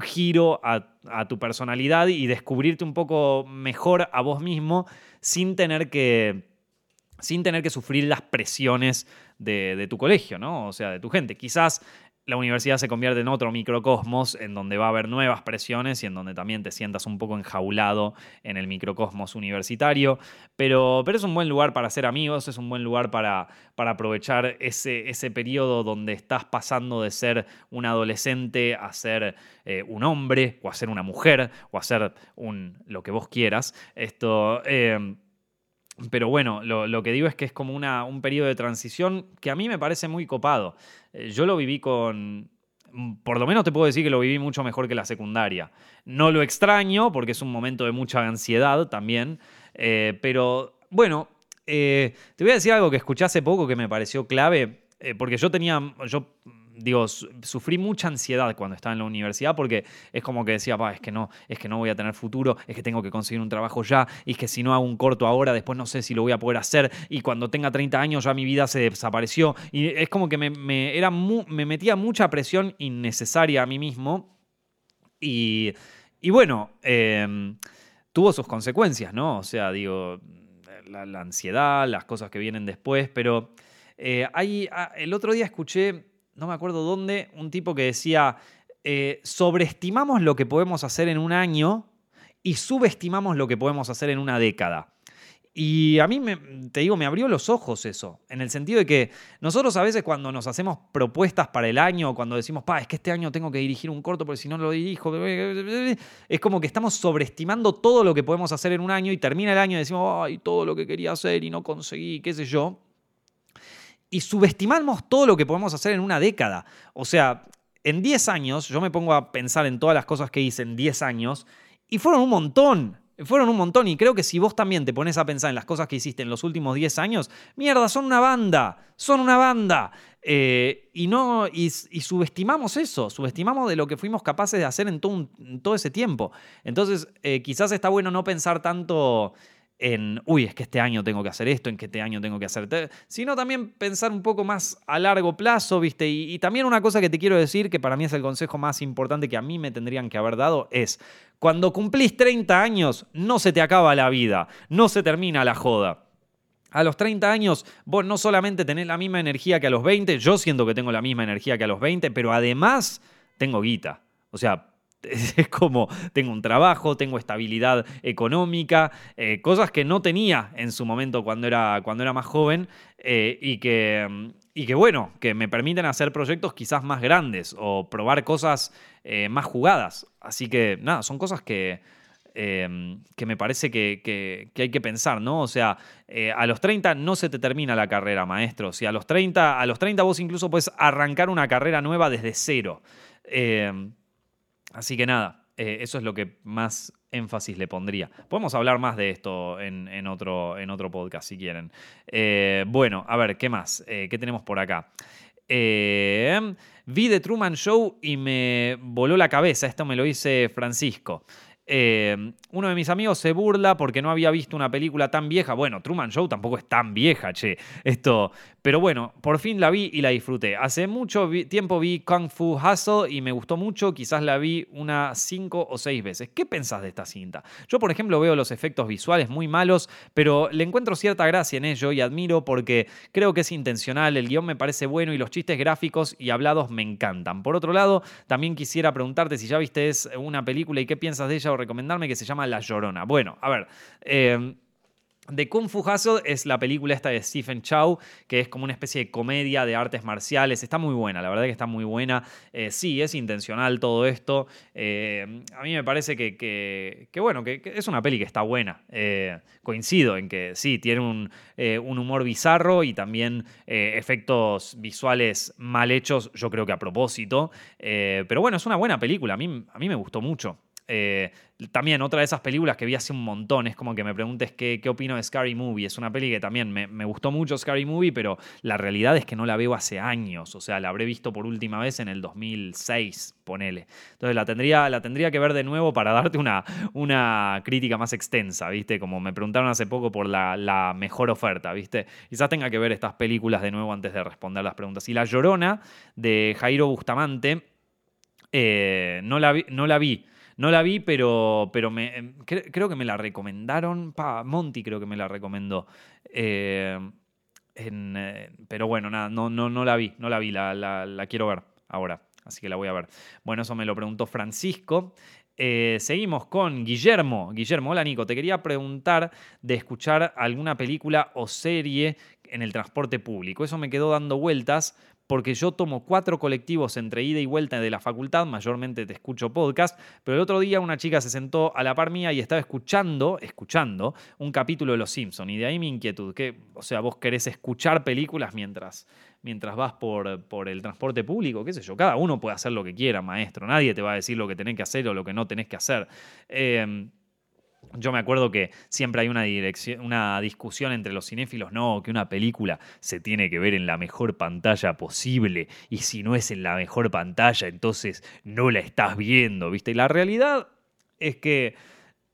giro a, tu personalidad y descubrirte un poco mejor a vos mismo sin tener que, sin tener que sufrir las presiones de, tu colegio, ¿no? O sea, de tu gente. Quizás la universidad se convierte en otro microcosmos en donde va a haber nuevas presiones y en donde también te sientas un poco enjaulado en el microcosmos universitario. Pero, pero es un buen lugar para hacer amigos, es un buen lugar para, para aprovechar ese, ese periodo donde estás pasando de ser un adolescente a ser eh, un hombre o a ser una mujer o a ser un, lo que vos quieras. Esto... Eh, pero bueno, lo, que digo es que es como una, un periodo de transición que a mí me parece muy copado. Eh, yo lo viví con... Por lo menos te puedo decir que lo viví mucho mejor que la secundaria. No lo extraño porque es un momento de mucha ansiedad también. Eh, pero bueno, eh, te voy a decir algo que escuché hace poco que me pareció clave. porque yo tenía... digo, sufrí mucha ansiedad cuando estaba en la universidad porque es como que decía, es que no, es que no voy a tener futuro, es que tengo que conseguir un trabajo ya, y es que si no hago un corto ahora, después no sé si lo voy a poder hacer, y cuando tenga 30 años ya mi vida se desapareció, y es como que me, era me metía mucha presión innecesaria a mí mismo, y, bueno, em, tuvo sus consecuencias, ¿no? O sea, digo, la, ansiedad, las cosas que vienen después, pero... Eh, ah, el otro día escuché no me acuerdo dónde, un tipo que decía, eh, sobreestimamos lo que podemos hacer en un año y subestimamos lo que podemos hacer en una década. Y a mí, me, te digo, me abrió los ojos eso, en el sentido de que nosotros a veces cuando nos hacemos propuestas para el año, cuando decimos, pa, es que este año tengo que dirigir un corto porque si no lo dirijo, es como que estamos sobreestimando todo lo que podemos hacer en un año y termina el año y decimos, ay, todo lo que quería hacer y no conseguí, qué sé yo y subestimamos todo lo que podemos hacer en una década. O sea, en 10 años, yo me pongo a pensar en todas las cosas que hice en 10 años, y fueron un montón. Fueron un montón y creo que si vos también te pones a pensar en las cosas que hiciste en los últimos 10 años, mierda, son una banda, son una banda. Eh, y, no, y, subestimamos eso, subestimamos de lo que fuimos capaces de hacer en todo, ese tiempo. Entonces, eh, quizás está bueno no pensar tanto en, uy, es que este año tengo que hacer esto, en que este año tengo que hacer, sino también pensar un poco más a largo plazo, ¿viste? Y, también una cosa que te quiero decir, que para mí es el consejo más importante que a mí me tendrían que haber dado, es, cuando cumplís 30 años, no se te acaba la vida, no se termina la joda. A los 30 años, vos no solamente tenés la misma energía que a los 20, yo siento que tengo la misma energía que a los 20, pero además tengo guita. O sea, es como tengo un trabajo, tengo estabilidad económica, eh, cosas que no tenía en su momento cuando era, cuando era más joven eh, y, que, y que bueno, que me permiten hacer proyectos quizás más grandes o probar cosas eh, más jugadas. Así que nada, son cosas que, que me parece que, hay que pensar, ¿no? O sea, a los 30 no se te termina la carrera, maestro. Sea, a los 30, a los 30 vos incluso puedes arrancar una carrera nueva desde cero. Así que nada, eh, eso es lo que más énfasis le pondría. Podemos hablar más de esto en, otro, en otro, podcast si quieren. Eh, bueno, a ver, ¿qué más? Eh, ¿Qué tenemos por acá? vi The Truman Show y me voló la cabeza. Esto me lo dice Francisco. uno de mis amigos se burla porque no había visto una película tan vieja. Bueno, Truman Show tampoco es tan vieja, che. Esto, pero bueno, por fin la vi y la disfruté. Hace mucho tiempo vi Kung Fu Hustle y me gustó mucho. Quizás la vi unas cinco o seis veces. ¿Qué pensás de esta cinta? Yo, por ejemplo, veo los efectos visuales muy malos, pero le encuentro cierta gracia en ello y admiro porque creo que es intencional. El guion me parece bueno y los chistes gráficos y hablados me encantan. Por otro lado, también quisiera preguntarte si ya viste una película y qué piensas de ella o recomendarme que se llama La Llorona. Bueno, a ver. Eh, The Kung Fu Hustle es la película esta de Stephen Chow, que es como una especie de comedia de artes marciales. Está muy buena, la verdad que está muy buena. Eh, sí, es intencional todo esto. Eh, a mí me parece que, bueno, que, es una peli que está buena. Eh, coincido en que sí, tiene un, humor bizarro y también efectos visuales mal hechos, yo creo que a propósito. pero bueno, es una buena película. A mí, a mí me gustó mucho. Eh, también otra de esas películas que vi hace un montón, es como que me preguntes qué, qué opino de Scary Movie. Es una peli que también me, gustó mucho Scary Movie, pero la realidad es que no la veo hace años. O sea, la habré visto por última vez en el 2006, ponele. Entonces la tendría, la tendría que ver de nuevo para darte una, una crítica más extensa, ¿viste? Como me preguntaron hace poco por la, mejor oferta, ¿viste? Quizás tenga que ver estas películas de nuevo antes de responder las preguntas. Y La Llorona de Jairo Bustamante, eh, no, la no la vi. No la vi, pero, pero me, em, creo que me la recomendaron. Monty creo que me la recomendó. Eh, eh, pero bueno, nada, no, no, no la vi, no la vi, la, quiero ver. ahora, así que la voy a ver. Bueno, eso me lo preguntó Francisco. Eh, seguimos con Guillermo. Guillermo, hola Nico, te quería preguntar de escuchar alguna película o serie en el transporte público. Eso me quedó dando vueltas porque yo tomo cuatro colectivos entre ida y vuelta de la facultad, mayormente te escucho podcast, pero el otro día una chica se sentó a la par mía y estaba escuchando, escuchando un capítulo de Los Simpson y de ahí mi inquietud, que, o sea, vos querés escuchar películas mientras, mientras vas por, por el transporte público, qué sé yo, cada uno puede hacer lo que quiera, maestro, nadie te va a decir lo que tenés que hacer o lo que no tenés que hacer. Eh, yo me acuerdo que siempre hay una, discusión entre los cinéfilos, no, que una película se tiene que ver en la mejor pantalla posible y si no es en la mejor pantalla, entonces no la estás viendo, ¿viste? Y la realidad es que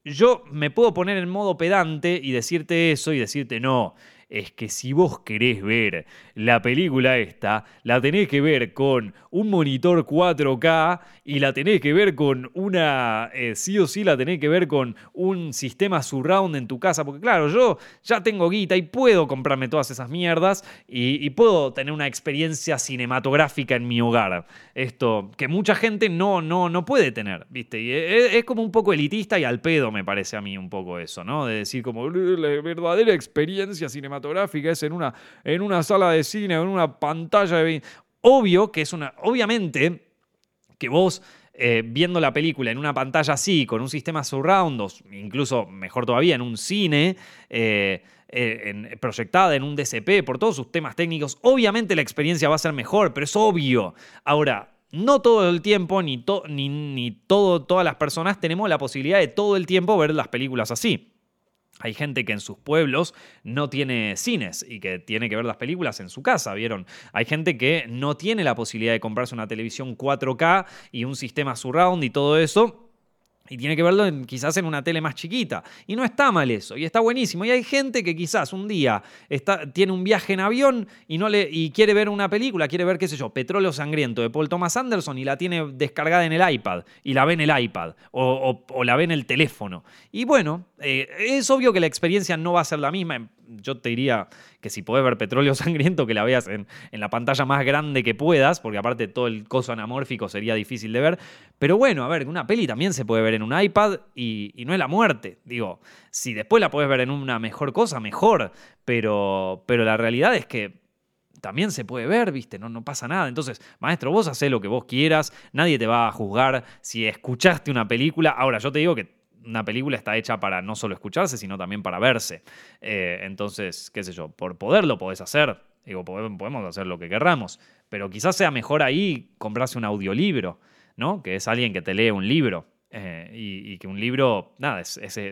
yo me puedo poner en modo pedante y decirte eso y decirte, no, es que si vos querés ver la película esta, la tenés que ver con un monitor 4K y la tenés que ver con una, eh, sí o sí la tenés que ver con un sistema surround en tu casa, porque claro, yo ya tengo guita y puedo comprarme todas esas mierdas y, puedo tener una experiencia cinematográfica en mi hogar. Esto que mucha gente no, no, no puede tener, ¿viste? Y es, es como un poco elitista y al pedo me parece a mí un poco eso, ¿no? De decir como la verdadera experiencia cinematográfica es en una, en una sala de cine en una pantalla de... Obvio que es una... Obviamente que vos... Eh, viendo la película en una pantalla así, con un sistema surround, o incluso mejor todavía, en un cine, eh, eh, proyectada en un DCP, por todos sus temas técnicos, obviamente la experiencia va a ser mejor, pero es obvio. Ahora, no todo el tiempo, ni, ni, ni todo, todas las personas tenemos la posibilidad de todo el tiempo ver las películas así. Hay gente que en sus pueblos no tiene cines y que tiene que ver las películas en su casa, ¿vieron? Hay gente que no tiene la posibilidad de comprarse una televisión 4K y un sistema surround y todo eso y tiene que verlo quizás en una tele más chiquita. Y no está mal eso, y está buenísimo. Y hay gente que quizás un día tiene un viaje en avión y, no le, y quiere ver una película, quiere ver, qué sé yo, Petróleo Sangriento de Paul Thomas Anderson y la tiene descargada en el iPad, y la ve en el iPad, o, la ve en el teléfono. Y bueno, eh, es obvio que la experiencia no va a ser la misma yo te diría que si podés ver petróleo sangriento, que la veas en, la pantalla más grande que puedas, porque aparte todo el coso anamórfico sería difícil de ver. Pero bueno, a ver, una peli también se puede ver en un iPad y, no es la muerte. Digo, si después la puedes ver en una mejor cosa, mejor. Pero, pero la realidad es que también se puede ver, ¿viste? No, no pasa nada. Entonces, maestro, vos hacés lo que vos quieras, nadie te va a juzgar si escuchaste una película. Ahora, yo te digo que una película está hecha para no solo escucharse, sino también para verse. Eh, entonces, qué sé yo, por poder lo podés hacer. Digo, podemos hacer lo que querramos. Pero quizás sea mejor ahí comprarse un audiolibro, ¿no? Que es alguien que te lee un libro. Eh, y, que un libro, nada,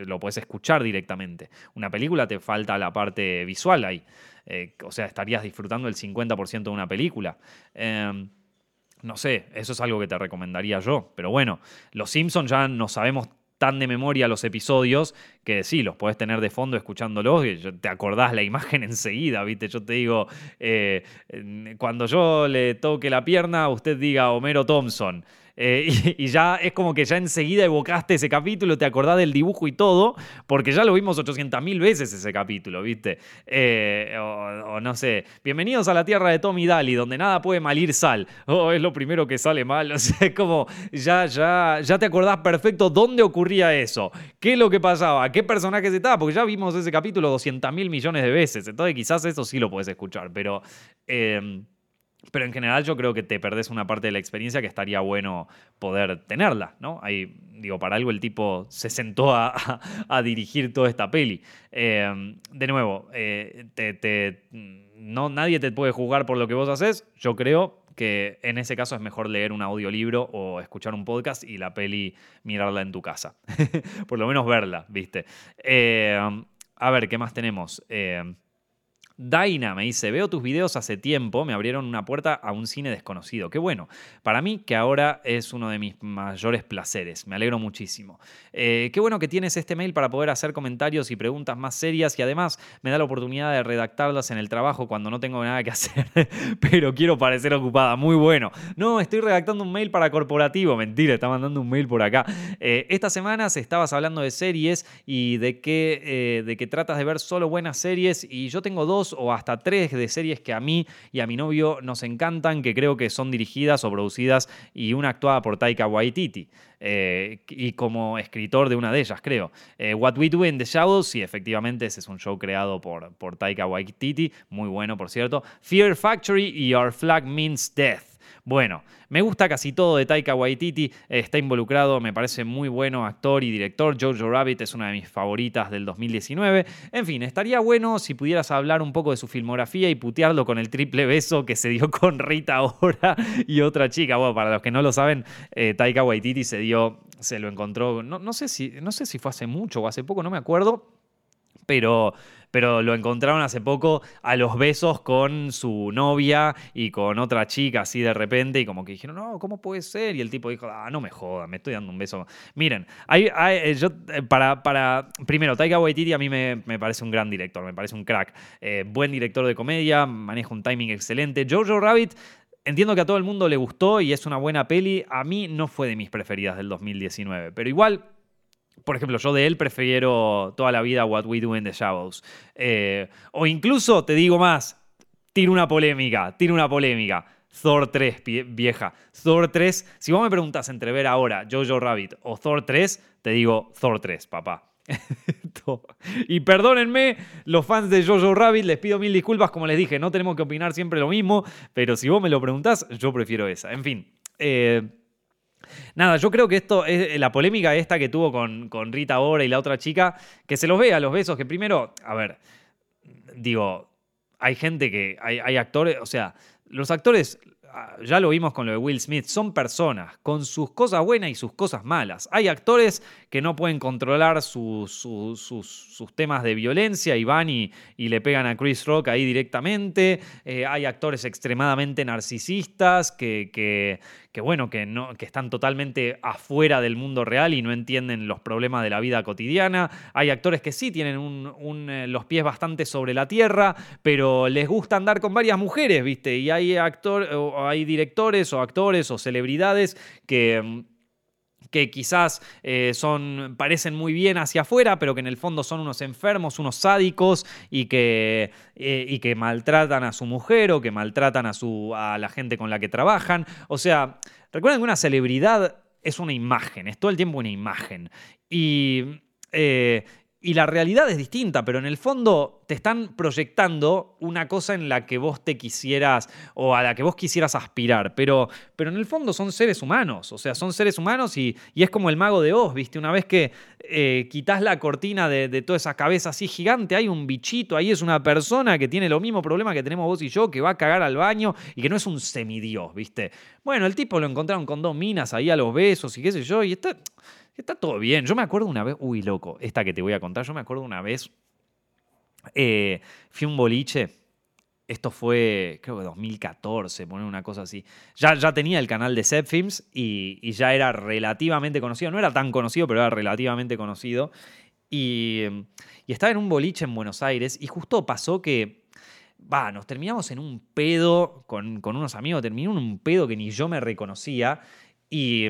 lo puedes escuchar directamente. Una película te falta la parte visual ahí. Eh, o sea, estarías disfrutando el 50% de una película. Em, no sé, eso es algo que te recomendaría yo. Pero bueno, los Simpsons ya no sabemos tan de memoria los episodios que sí, los podés tener de fondo escuchándolos y te acordás la imagen enseguida, ¿viste? Yo te digo, eh, cuando yo le toque la pierna, usted diga Homero Thompson. Eh, y, ya es como que ya enseguida evocaste ese capítulo, te acordás del dibujo y todo, porque ya lo vimos 800.000 veces ese capítulo, ¿viste? Eh, o, no sé, bienvenidos a la tierra de Tommy Daly, donde nada puede malir sal. Oh, es lo primero que sale mal. O sea, es como ya, ya, ya te acordás perfecto dónde ocurría eso, qué es lo que pasaba, qué personaje se estaba, porque ya vimos ese capítulo 200.000 millones de veces. Entonces quizás eso sí lo puedes escuchar, pero... Eh, pero en general yo creo que te perdés una parte de la experiencia que estaría bueno poder tenerla, ¿no? Ahí, digo, para algo el tipo se sentó a, dirigir toda esta peli. Em, de nuevo, eh, te, no, nadie te puede juzgar por lo que vos haces. Yo creo que en ese caso es mejor leer un audiolibro o escuchar un podcast y la peli mirarla en tu casa. por lo menos verla, ¿viste? Em, a ver, ¿qué más tenemos? Daina me dice, veo tus videos hace tiempo, me abrieron una puerta a un cine desconocido. Qué bueno. Para mí, que ahora es uno de mis mayores placeres. Me alegro muchísimo. Eh, qué bueno que tienes este mail para poder hacer comentarios y preguntas más serias y además me da la oportunidad de redactarlas en el trabajo cuando no tengo nada que hacer, pero quiero parecer ocupada. Muy bueno. No, estoy redactando un mail para corporativo. Mentira, está mandando un mail por acá. Eh, esta semana estabas hablando de series y de eh, de que tratas de ver solo buenas series y yo tengo dos o hasta tres de series que a mí y a mi novio nos encantan, que creo que son dirigidas o producidas y una actuada por Taika Waititi. Eh, y como escritor de una de ellas, creo. Eh, What We Do in the Shadows, sí, efectivamente, ese es un show creado por, por Taika Waititi, muy bueno, por cierto. Fear Factory y Our Flag Means Death. Bueno, me gusta casi todo de Taika Waititi, está involucrado, me parece muy bueno actor y director. Jojo Rabbit es una de mis favoritas del 2019. En fin, estaría bueno si pudieras hablar un poco de su filmografía y putearlo con el triple beso que se dio con Rita ahora y otra chica. Bueno, para los que no lo saben, eh, Taika Waititi se dio, se lo encontró, no, no, sé si, no sé si fue hace mucho o hace poco, no me acuerdo, pero pero lo encontraron hace poco a los besos con su novia y con otra chica así de repente y como que dijeron, no, ¿cómo puede ser? Y el tipo dijo, ah, no me jodas, me estoy dando un beso. Miren, hay, eh, yo, eh, para, para, primero, Taika Waititi a mí me, parece un gran director, me parece un crack, eh, buen director de comedia, maneja un timing excelente. Jojo Rabbit Entiendo que a todo el mundo le gustó y es una buena peli. A mí no fue de mis preferidas del 2019, pero igual por ejemplo, yo de él prefiero toda la vida What We Do in the Shadows. Eh, o incluso, te digo más, tiro una polémica, tiro una polémica. Thor 3, vieja. Thor 3, si vos me preguntas entre ver ahora Jojo Rabbit o Thor 3, te digo Thor 3, papá. y perdónenme, los fans de Jojo Rabbit, les pido mil disculpas, como les dije, no tenemos que opinar siempre lo mismo, pero si vos me lo preguntás, yo prefiero esa. En fin. Eh, Nada, yo creo que esto es la polémica esta que tuvo con, con Rita Ora y la otra chica, que se los vea los besos, que primero, a ver, digo, hay gente que, hay, hay actores, o sea, los actores Ah, ya lo vimos con lo de Will Smith, son personas con sus cosas buenas y sus cosas malas. Hay actores que no pueden controlar sus, sus, temas de violencia y van y, le pegan a Chris Rock ahí directamente. Eh, hay actores extremadamente narcisistas que, bueno, que, no, que están totalmente afuera del mundo real y no entienden los problemas de la vida cotidiana. Hay actores que sí tienen eh, los pies bastante sobre la tierra, pero les gusta andar con varias mujeres, ¿viste? Y hay actores hay directores o actores o celebridades que que quizás eh, son, parecen muy bien hacia afuera, pero que en el fondo son unos enfermos, unos sádicos y que, eh, y que maltratan a su mujer o que maltratan a, su, a la gente con la que trabajan. O sea, recuerden que una celebridad es una imagen, es todo el tiempo una imagen. Y, eh, y la realidad es distinta, pero en el fondo te están proyectando una cosa en la que vos te quisieras o a la que vos quisieras aspirar, pero, pero en el fondo son seres humanos, o sea, son seres humanos y, es como el mago de Oz, ¿viste? Una vez que eh, quitas la cortina de, toda esa cabeza así gigante, hay un bichito, ahí es una persona que tiene lo mismo problema que tenemos vos y yo, que va a cagar al baño y que no es un semidios, ¿viste? Bueno, el tipo lo encontraron con dos minas ahí a los besos y qué sé yo, y está... Está todo bien. Yo me acuerdo una vez, uy, loco, esta que te voy a contar, yo me acuerdo una vez, eh, fui a un boliche, esto fue, creo que 2014, poner una cosa así. Ya, ya tenía el canal de Zepfilms y, y ya era relativamente conocido. No era tan conocido, pero era relativamente conocido. Y, y estaba en un boliche en Buenos Aires y justo pasó que va, nos terminamos en un pedo con, con, unos amigos, terminó en un pedo que ni yo me reconocía y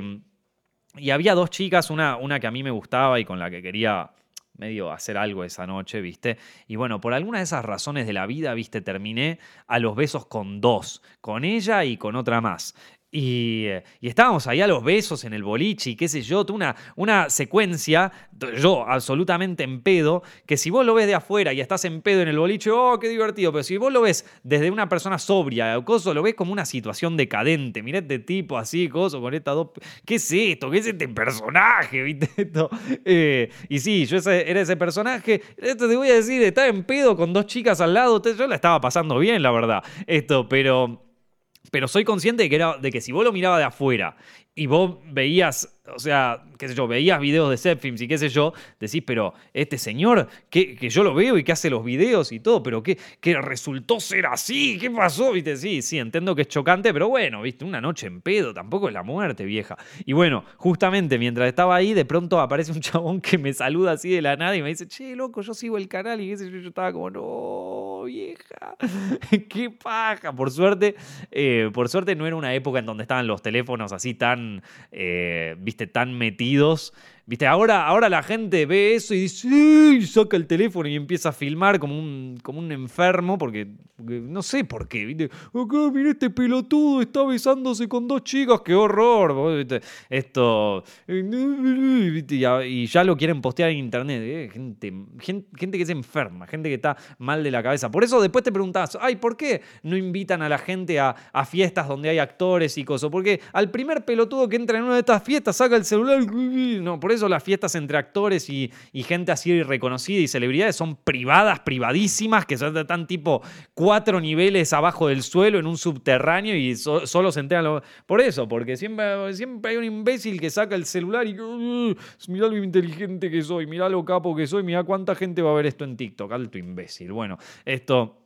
y había dos chicas, una, una que a mí me gustaba y con la que quería medio hacer algo esa noche, ¿viste? Y bueno, por alguna de esas razones de la vida, ¿viste? Terminé a los besos con dos, con ella y con otra más. Y, estábamos ahí a los besos en el boliche y qué sé yo, una, una secuencia, yo absolutamente en pedo, que si vos lo ves de afuera y estás en pedo en el boliche, oh, qué divertido, pero si vos lo ves desde una persona sobria, coso, lo ves como una situación decadente, mirá este tipo así, coso, con estas dos... ¿Qué es esto? ¿Qué es este personaje? ¿Viste esto? Eh, y sí, yo era ese personaje, esto te voy a decir, estaba en pedo con dos chicas al lado, yo la estaba pasando bien, la verdad, esto, pero pero soy consciente de que, era, de que si vos lo mirabas de afuera y vos veías, o sea, qué sé yo, veías videos de Zepfilms y qué sé yo, decís, pero este señor, que, que, yo lo veo y que hace los videos y todo, pero que, que resultó ser así, ¿qué pasó? ¿Viste? Sí, sí, entiendo que es chocante, pero bueno, viste, una noche en pedo, tampoco es la muerte, vieja. Y bueno, justamente mientras estaba ahí, de pronto aparece un chabón que me saluda así de la nada y me dice, che, loco, yo sigo el canal y sé yo, yo estaba como, no, vieja, qué paja. Por suerte, eh, por suerte no era una época en donde estaban los teléfonos así tan, eh, viste, tan metidos Viste, ahora, ahora la gente ve eso y dice, saca el teléfono y empieza a filmar como un, como un enfermo, porque, no sé por qué, ¿viste? Acá, mira este pelotudo, está besándose con dos chicas, qué horror. Esto, y ya lo quieren postear en internet, ¿eh? gente, gente, que se enferma, gente que está mal de la cabeza. Por eso después te preguntas, ay, ¿por qué no invitan a la gente a, a fiestas donde hay actores y cosas? Porque al primer pelotudo que entra en una de estas fiestas saca el celular, no, por eso las fiestas entre actores y, gente así reconocida y celebridades son privadas, privadísimas, que son tan tipo cuatro niveles abajo del suelo en un subterráneo y solo se enteran. Por eso, porque siempre, siempre hay un imbécil que saca el celular y mirá lo inteligente que soy, mirá lo capo que soy, mirá cuánta gente va a ver esto en TikTok. Alto imbécil. Bueno, esto.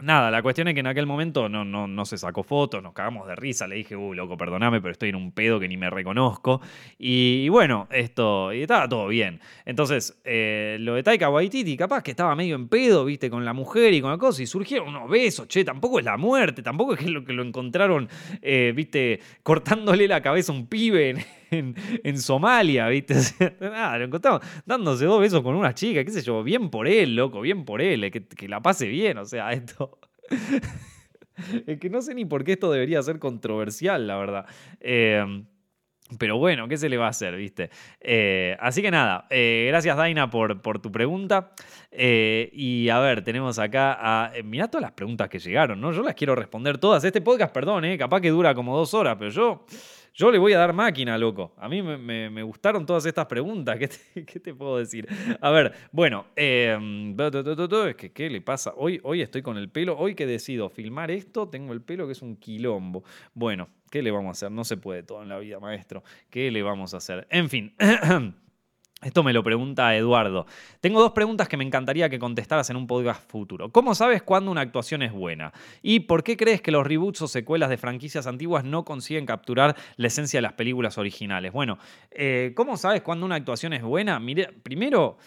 Nada, la cuestión es que en aquel momento no, no, no se sacó fotos, nos cagamos de risa, le dije, uh, loco, perdóname, pero estoy en un pedo que ni me reconozco. Y, bueno, esto, y estaba todo bien. Entonces, eh, lo de Taika Waititi, capaz que estaba medio en pedo, viste, con la mujer y con la cosa, y surgieron unos besos, che, tampoco es la muerte, tampoco es lo que lo encontraron, eh, viste, cortándole la cabeza a un pibe en, Somalia, ¿viste? Nada, lo encontramos dándose dos besos con una chica, qué sé yo, bien por él, loco, bien por él, que, que la pase bien, o sea, esto... es que no sé ni por qué esto debería ser controversial, la verdad. Eh, pero bueno, ¿qué se le va a hacer, viste? Eh, así que nada, eh, gracias Daina por, por tu pregunta. y a ver, tenemos acá a... mirá todas las preguntas que llegaron, ¿no? Yo las quiero responder todas. Este podcast, perdón, capaz que dura como dos horas, pero yo... Yo le voy a dar máquina, loco. A mí me, gustaron todas estas preguntas. ¿Qué te, puedo decir? A ver, bueno, em, es que, ¿qué le pasa? Hoy, hoy estoy con el pelo. Hoy que decido filmar esto, tengo el pelo que es un quilombo. Bueno, ¿qué le vamos a hacer? No se puede todo en la vida, maestro. ¿Qué le vamos a hacer? En fin. Esto me lo pregunta Eduardo. Tengo dos preguntas que me encantaría que contestaras en un podcast futuro. ¿Cómo sabes cuándo una actuación es buena? ¿Y por qué crees que los reboots o secuelas de franquicias antiguas no consiguen capturar la esencia de las películas originales? Bueno, eh, ¿cómo sabes cuándo una actuación es buena? Mire, primero,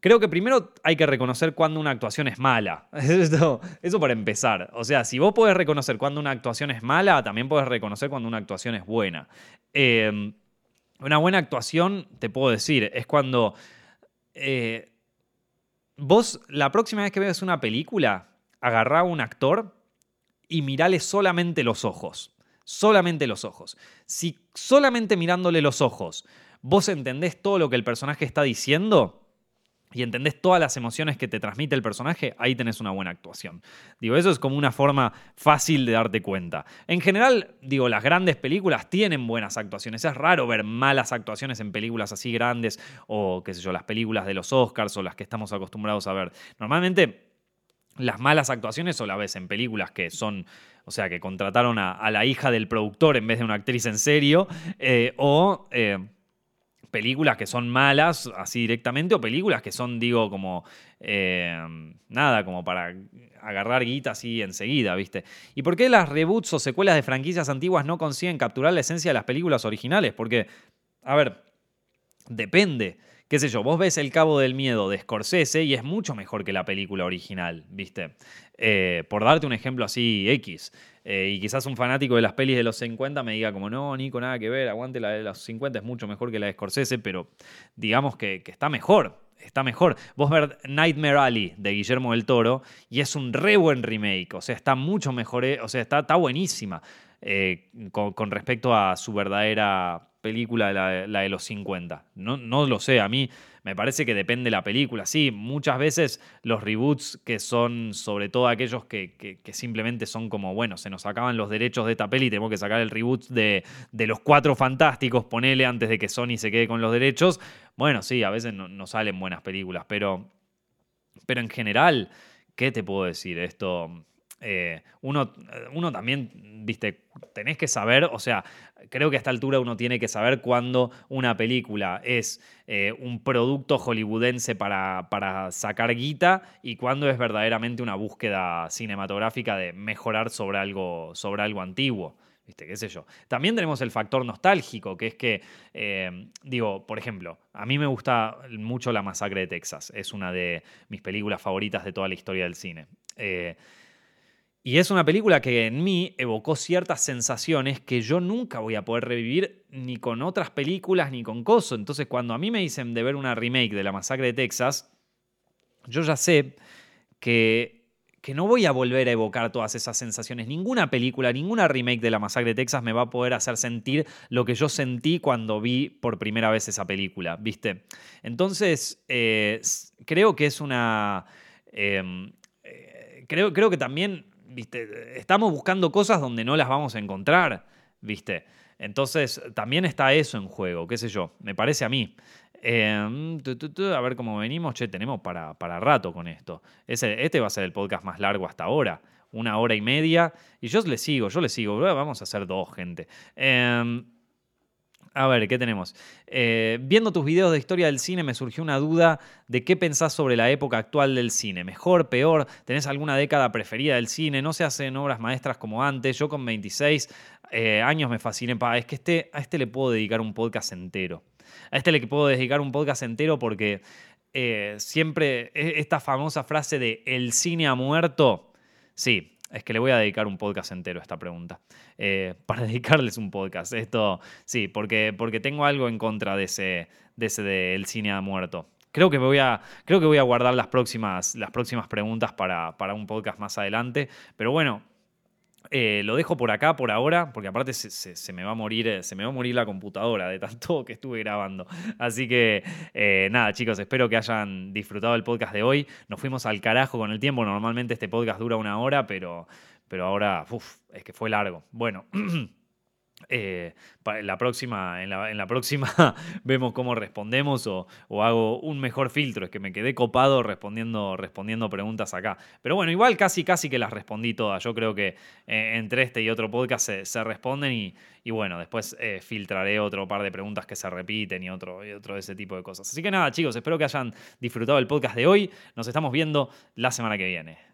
Creo que primero hay que reconocer cuándo una actuación es mala. Eso, para empezar. O sea, si vos podés reconocer cuándo una actuación es mala, también podés reconocer cuándo una actuación es buena. Eh, una buena actuación, te puedo decir, es cuando eh, vos la próxima vez que veas una película, agarrá a un actor y mirale solamente los ojos. Solamente los ojos. Si solamente mirándole los ojos vos entendés todo lo que el personaje está diciendo, y entendés todas las emociones que te transmite el personaje, ahí tenés una buena actuación. Digo, eso es como una forma fácil de darte cuenta. En general, digo, las grandes películas tienen buenas actuaciones. Es raro ver malas actuaciones en películas así grandes o, qué sé yo, las películas de los Oscars o las que estamos acostumbrados a ver. Normalmente, las malas actuaciones o la ves en películas que son, o sea, que contrataron a, la hija del productor en vez de una actriz en serio, eh, o... Eh, películas que son malas así directamente o películas que son, digo, como eh, nada, como para agarrar guita así enseguida, ¿viste? ¿Y por qué las reboots o secuelas de franquicias antiguas no consiguen capturar la esencia de las películas originales? Porque, a ver, depende. Qué sé yo, vos ves El Cabo del Miedo de Scorsese y es mucho mejor que la película original, ¿viste? Eh, por darte un ejemplo así X. Eh, y quizás un fanático de las pelis de los 50 me diga como, no, Nico, nada que ver, aguante la de los 50, es mucho mejor que la de Scorsese, pero digamos que, está mejor, está mejor. Vos ver Nightmare Alley de Guillermo del Toro y es un re buen remake, o sea, está mucho mejor, eh, o sea, está, está buenísima con, con, respecto a su verdadera película, la, la de los 50. No, no lo sé, a mí me parece que depende de la película. Sí, muchas veces los reboots que son sobre todo aquellos que, simplemente son como, bueno, se nos acaban los derechos de esta peli tenemos que sacar el reboot de, los cuatro fantásticos, ponele antes de que Sony se quede con los derechos. Bueno, sí, a veces no, salen buenas películas, pero, pero en general, ¿qué te puedo decir? Esto eh, uno, uno también, viste, tenés que saber, o sea, creo que a esta altura uno tiene que saber cuándo una película es eh, un producto hollywoodense para, para sacar guita y cuándo es verdaderamente una búsqueda cinematográfica de mejorar sobre algo, sobre algo antiguo. ¿Viste? ¿Qué sé yo? También tenemos el factor nostálgico, que es que, eh, digo, por ejemplo, a mí me gusta mucho La Masacre de Texas. Es una de mis películas favoritas de toda la historia del cine. Y es una película que en mí evocó ciertas sensaciones que yo nunca voy a poder revivir ni con otras películas ni con Coso. Entonces, cuando a mí me dicen de ver una remake de La Masacre de Texas, yo ya sé que, que no voy a volver a evocar todas esas sensaciones. Ninguna película, ninguna remake de La Masacre de Texas me va a poder hacer sentir lo que yo sentí cuando vi por primera vez esa película, ¿viste? Entonces, eh, creo que es una... Em, eh, creo, creo que también ¿viste? Estamos buscando cosas donde no las vamos a encontrar, ¿viste? Entonces, también está eso en juego, qué sé yo, me parece a mí. Em, a ver cómo venimos, che, tenemos para, para rato con esto. este va a ser el podcast más largo hasta ahora, una hora y media, y yo le sigo, yo le sigo, vamos a hacer dos, gente. Eh, a ver, ¿qué tenemos? Eh, viendo tus videos de historia del cine me surgió una duda de qué pensás sobre la época actual del cine. ¿Mejor, peor? ¿Tenés alguna década preferida del cine? ¿No se hacen obras maestras como antes? Yo con 26 eh, años me fasciné. es que este, a este le puedo dedicar un podcast entero. A este le puedo dedicar un podcast entero porque eh, siempre e, esta famosa frase de el cine ha muerto. Sí, es que le voy a dedicar un podcast entero a esta pregunta. Eh, para dedicarles un podcast. Esto, sí, porque, porque tengo algo en contra de ese, de ese del cine ha muerto. Creo que, voy a, creo que voy a guardar las próximas, las próximas preguntas para, para un podcast más adelante. Pero bueno, eh, lo dejo por acá por ahora, porque aparte se, me va a morir, eh, se me va a morir la computadora de tanto que estuve grabando. Así que eh, nada, chicos, espero que hayan disfrutado el podcast de hoy. Nos fuimos al carajo con el tiempo. Normalmente este podcast dura una hora, pero, pero ahora, uff, es que fue largo. Bueno. Eh, en, la próxima, en, la, próxima vemos cómo respondemos o, hago un mejor filtro. Es que me quedé copado respondiendo, respondiendo preguntas acá. Pero bueno, igual casi casi que las respondí todas. Yo creo que eh, entre este y otro podcast se, responden y, bueno, después eh, filtraré otro par de preguntas que se repiten y otro, y otro de ese tipo de cosas. Así que nada, chicos, espero que hayan disfrutado el podcast de hoy. Nos estamos viendo la semana que viene.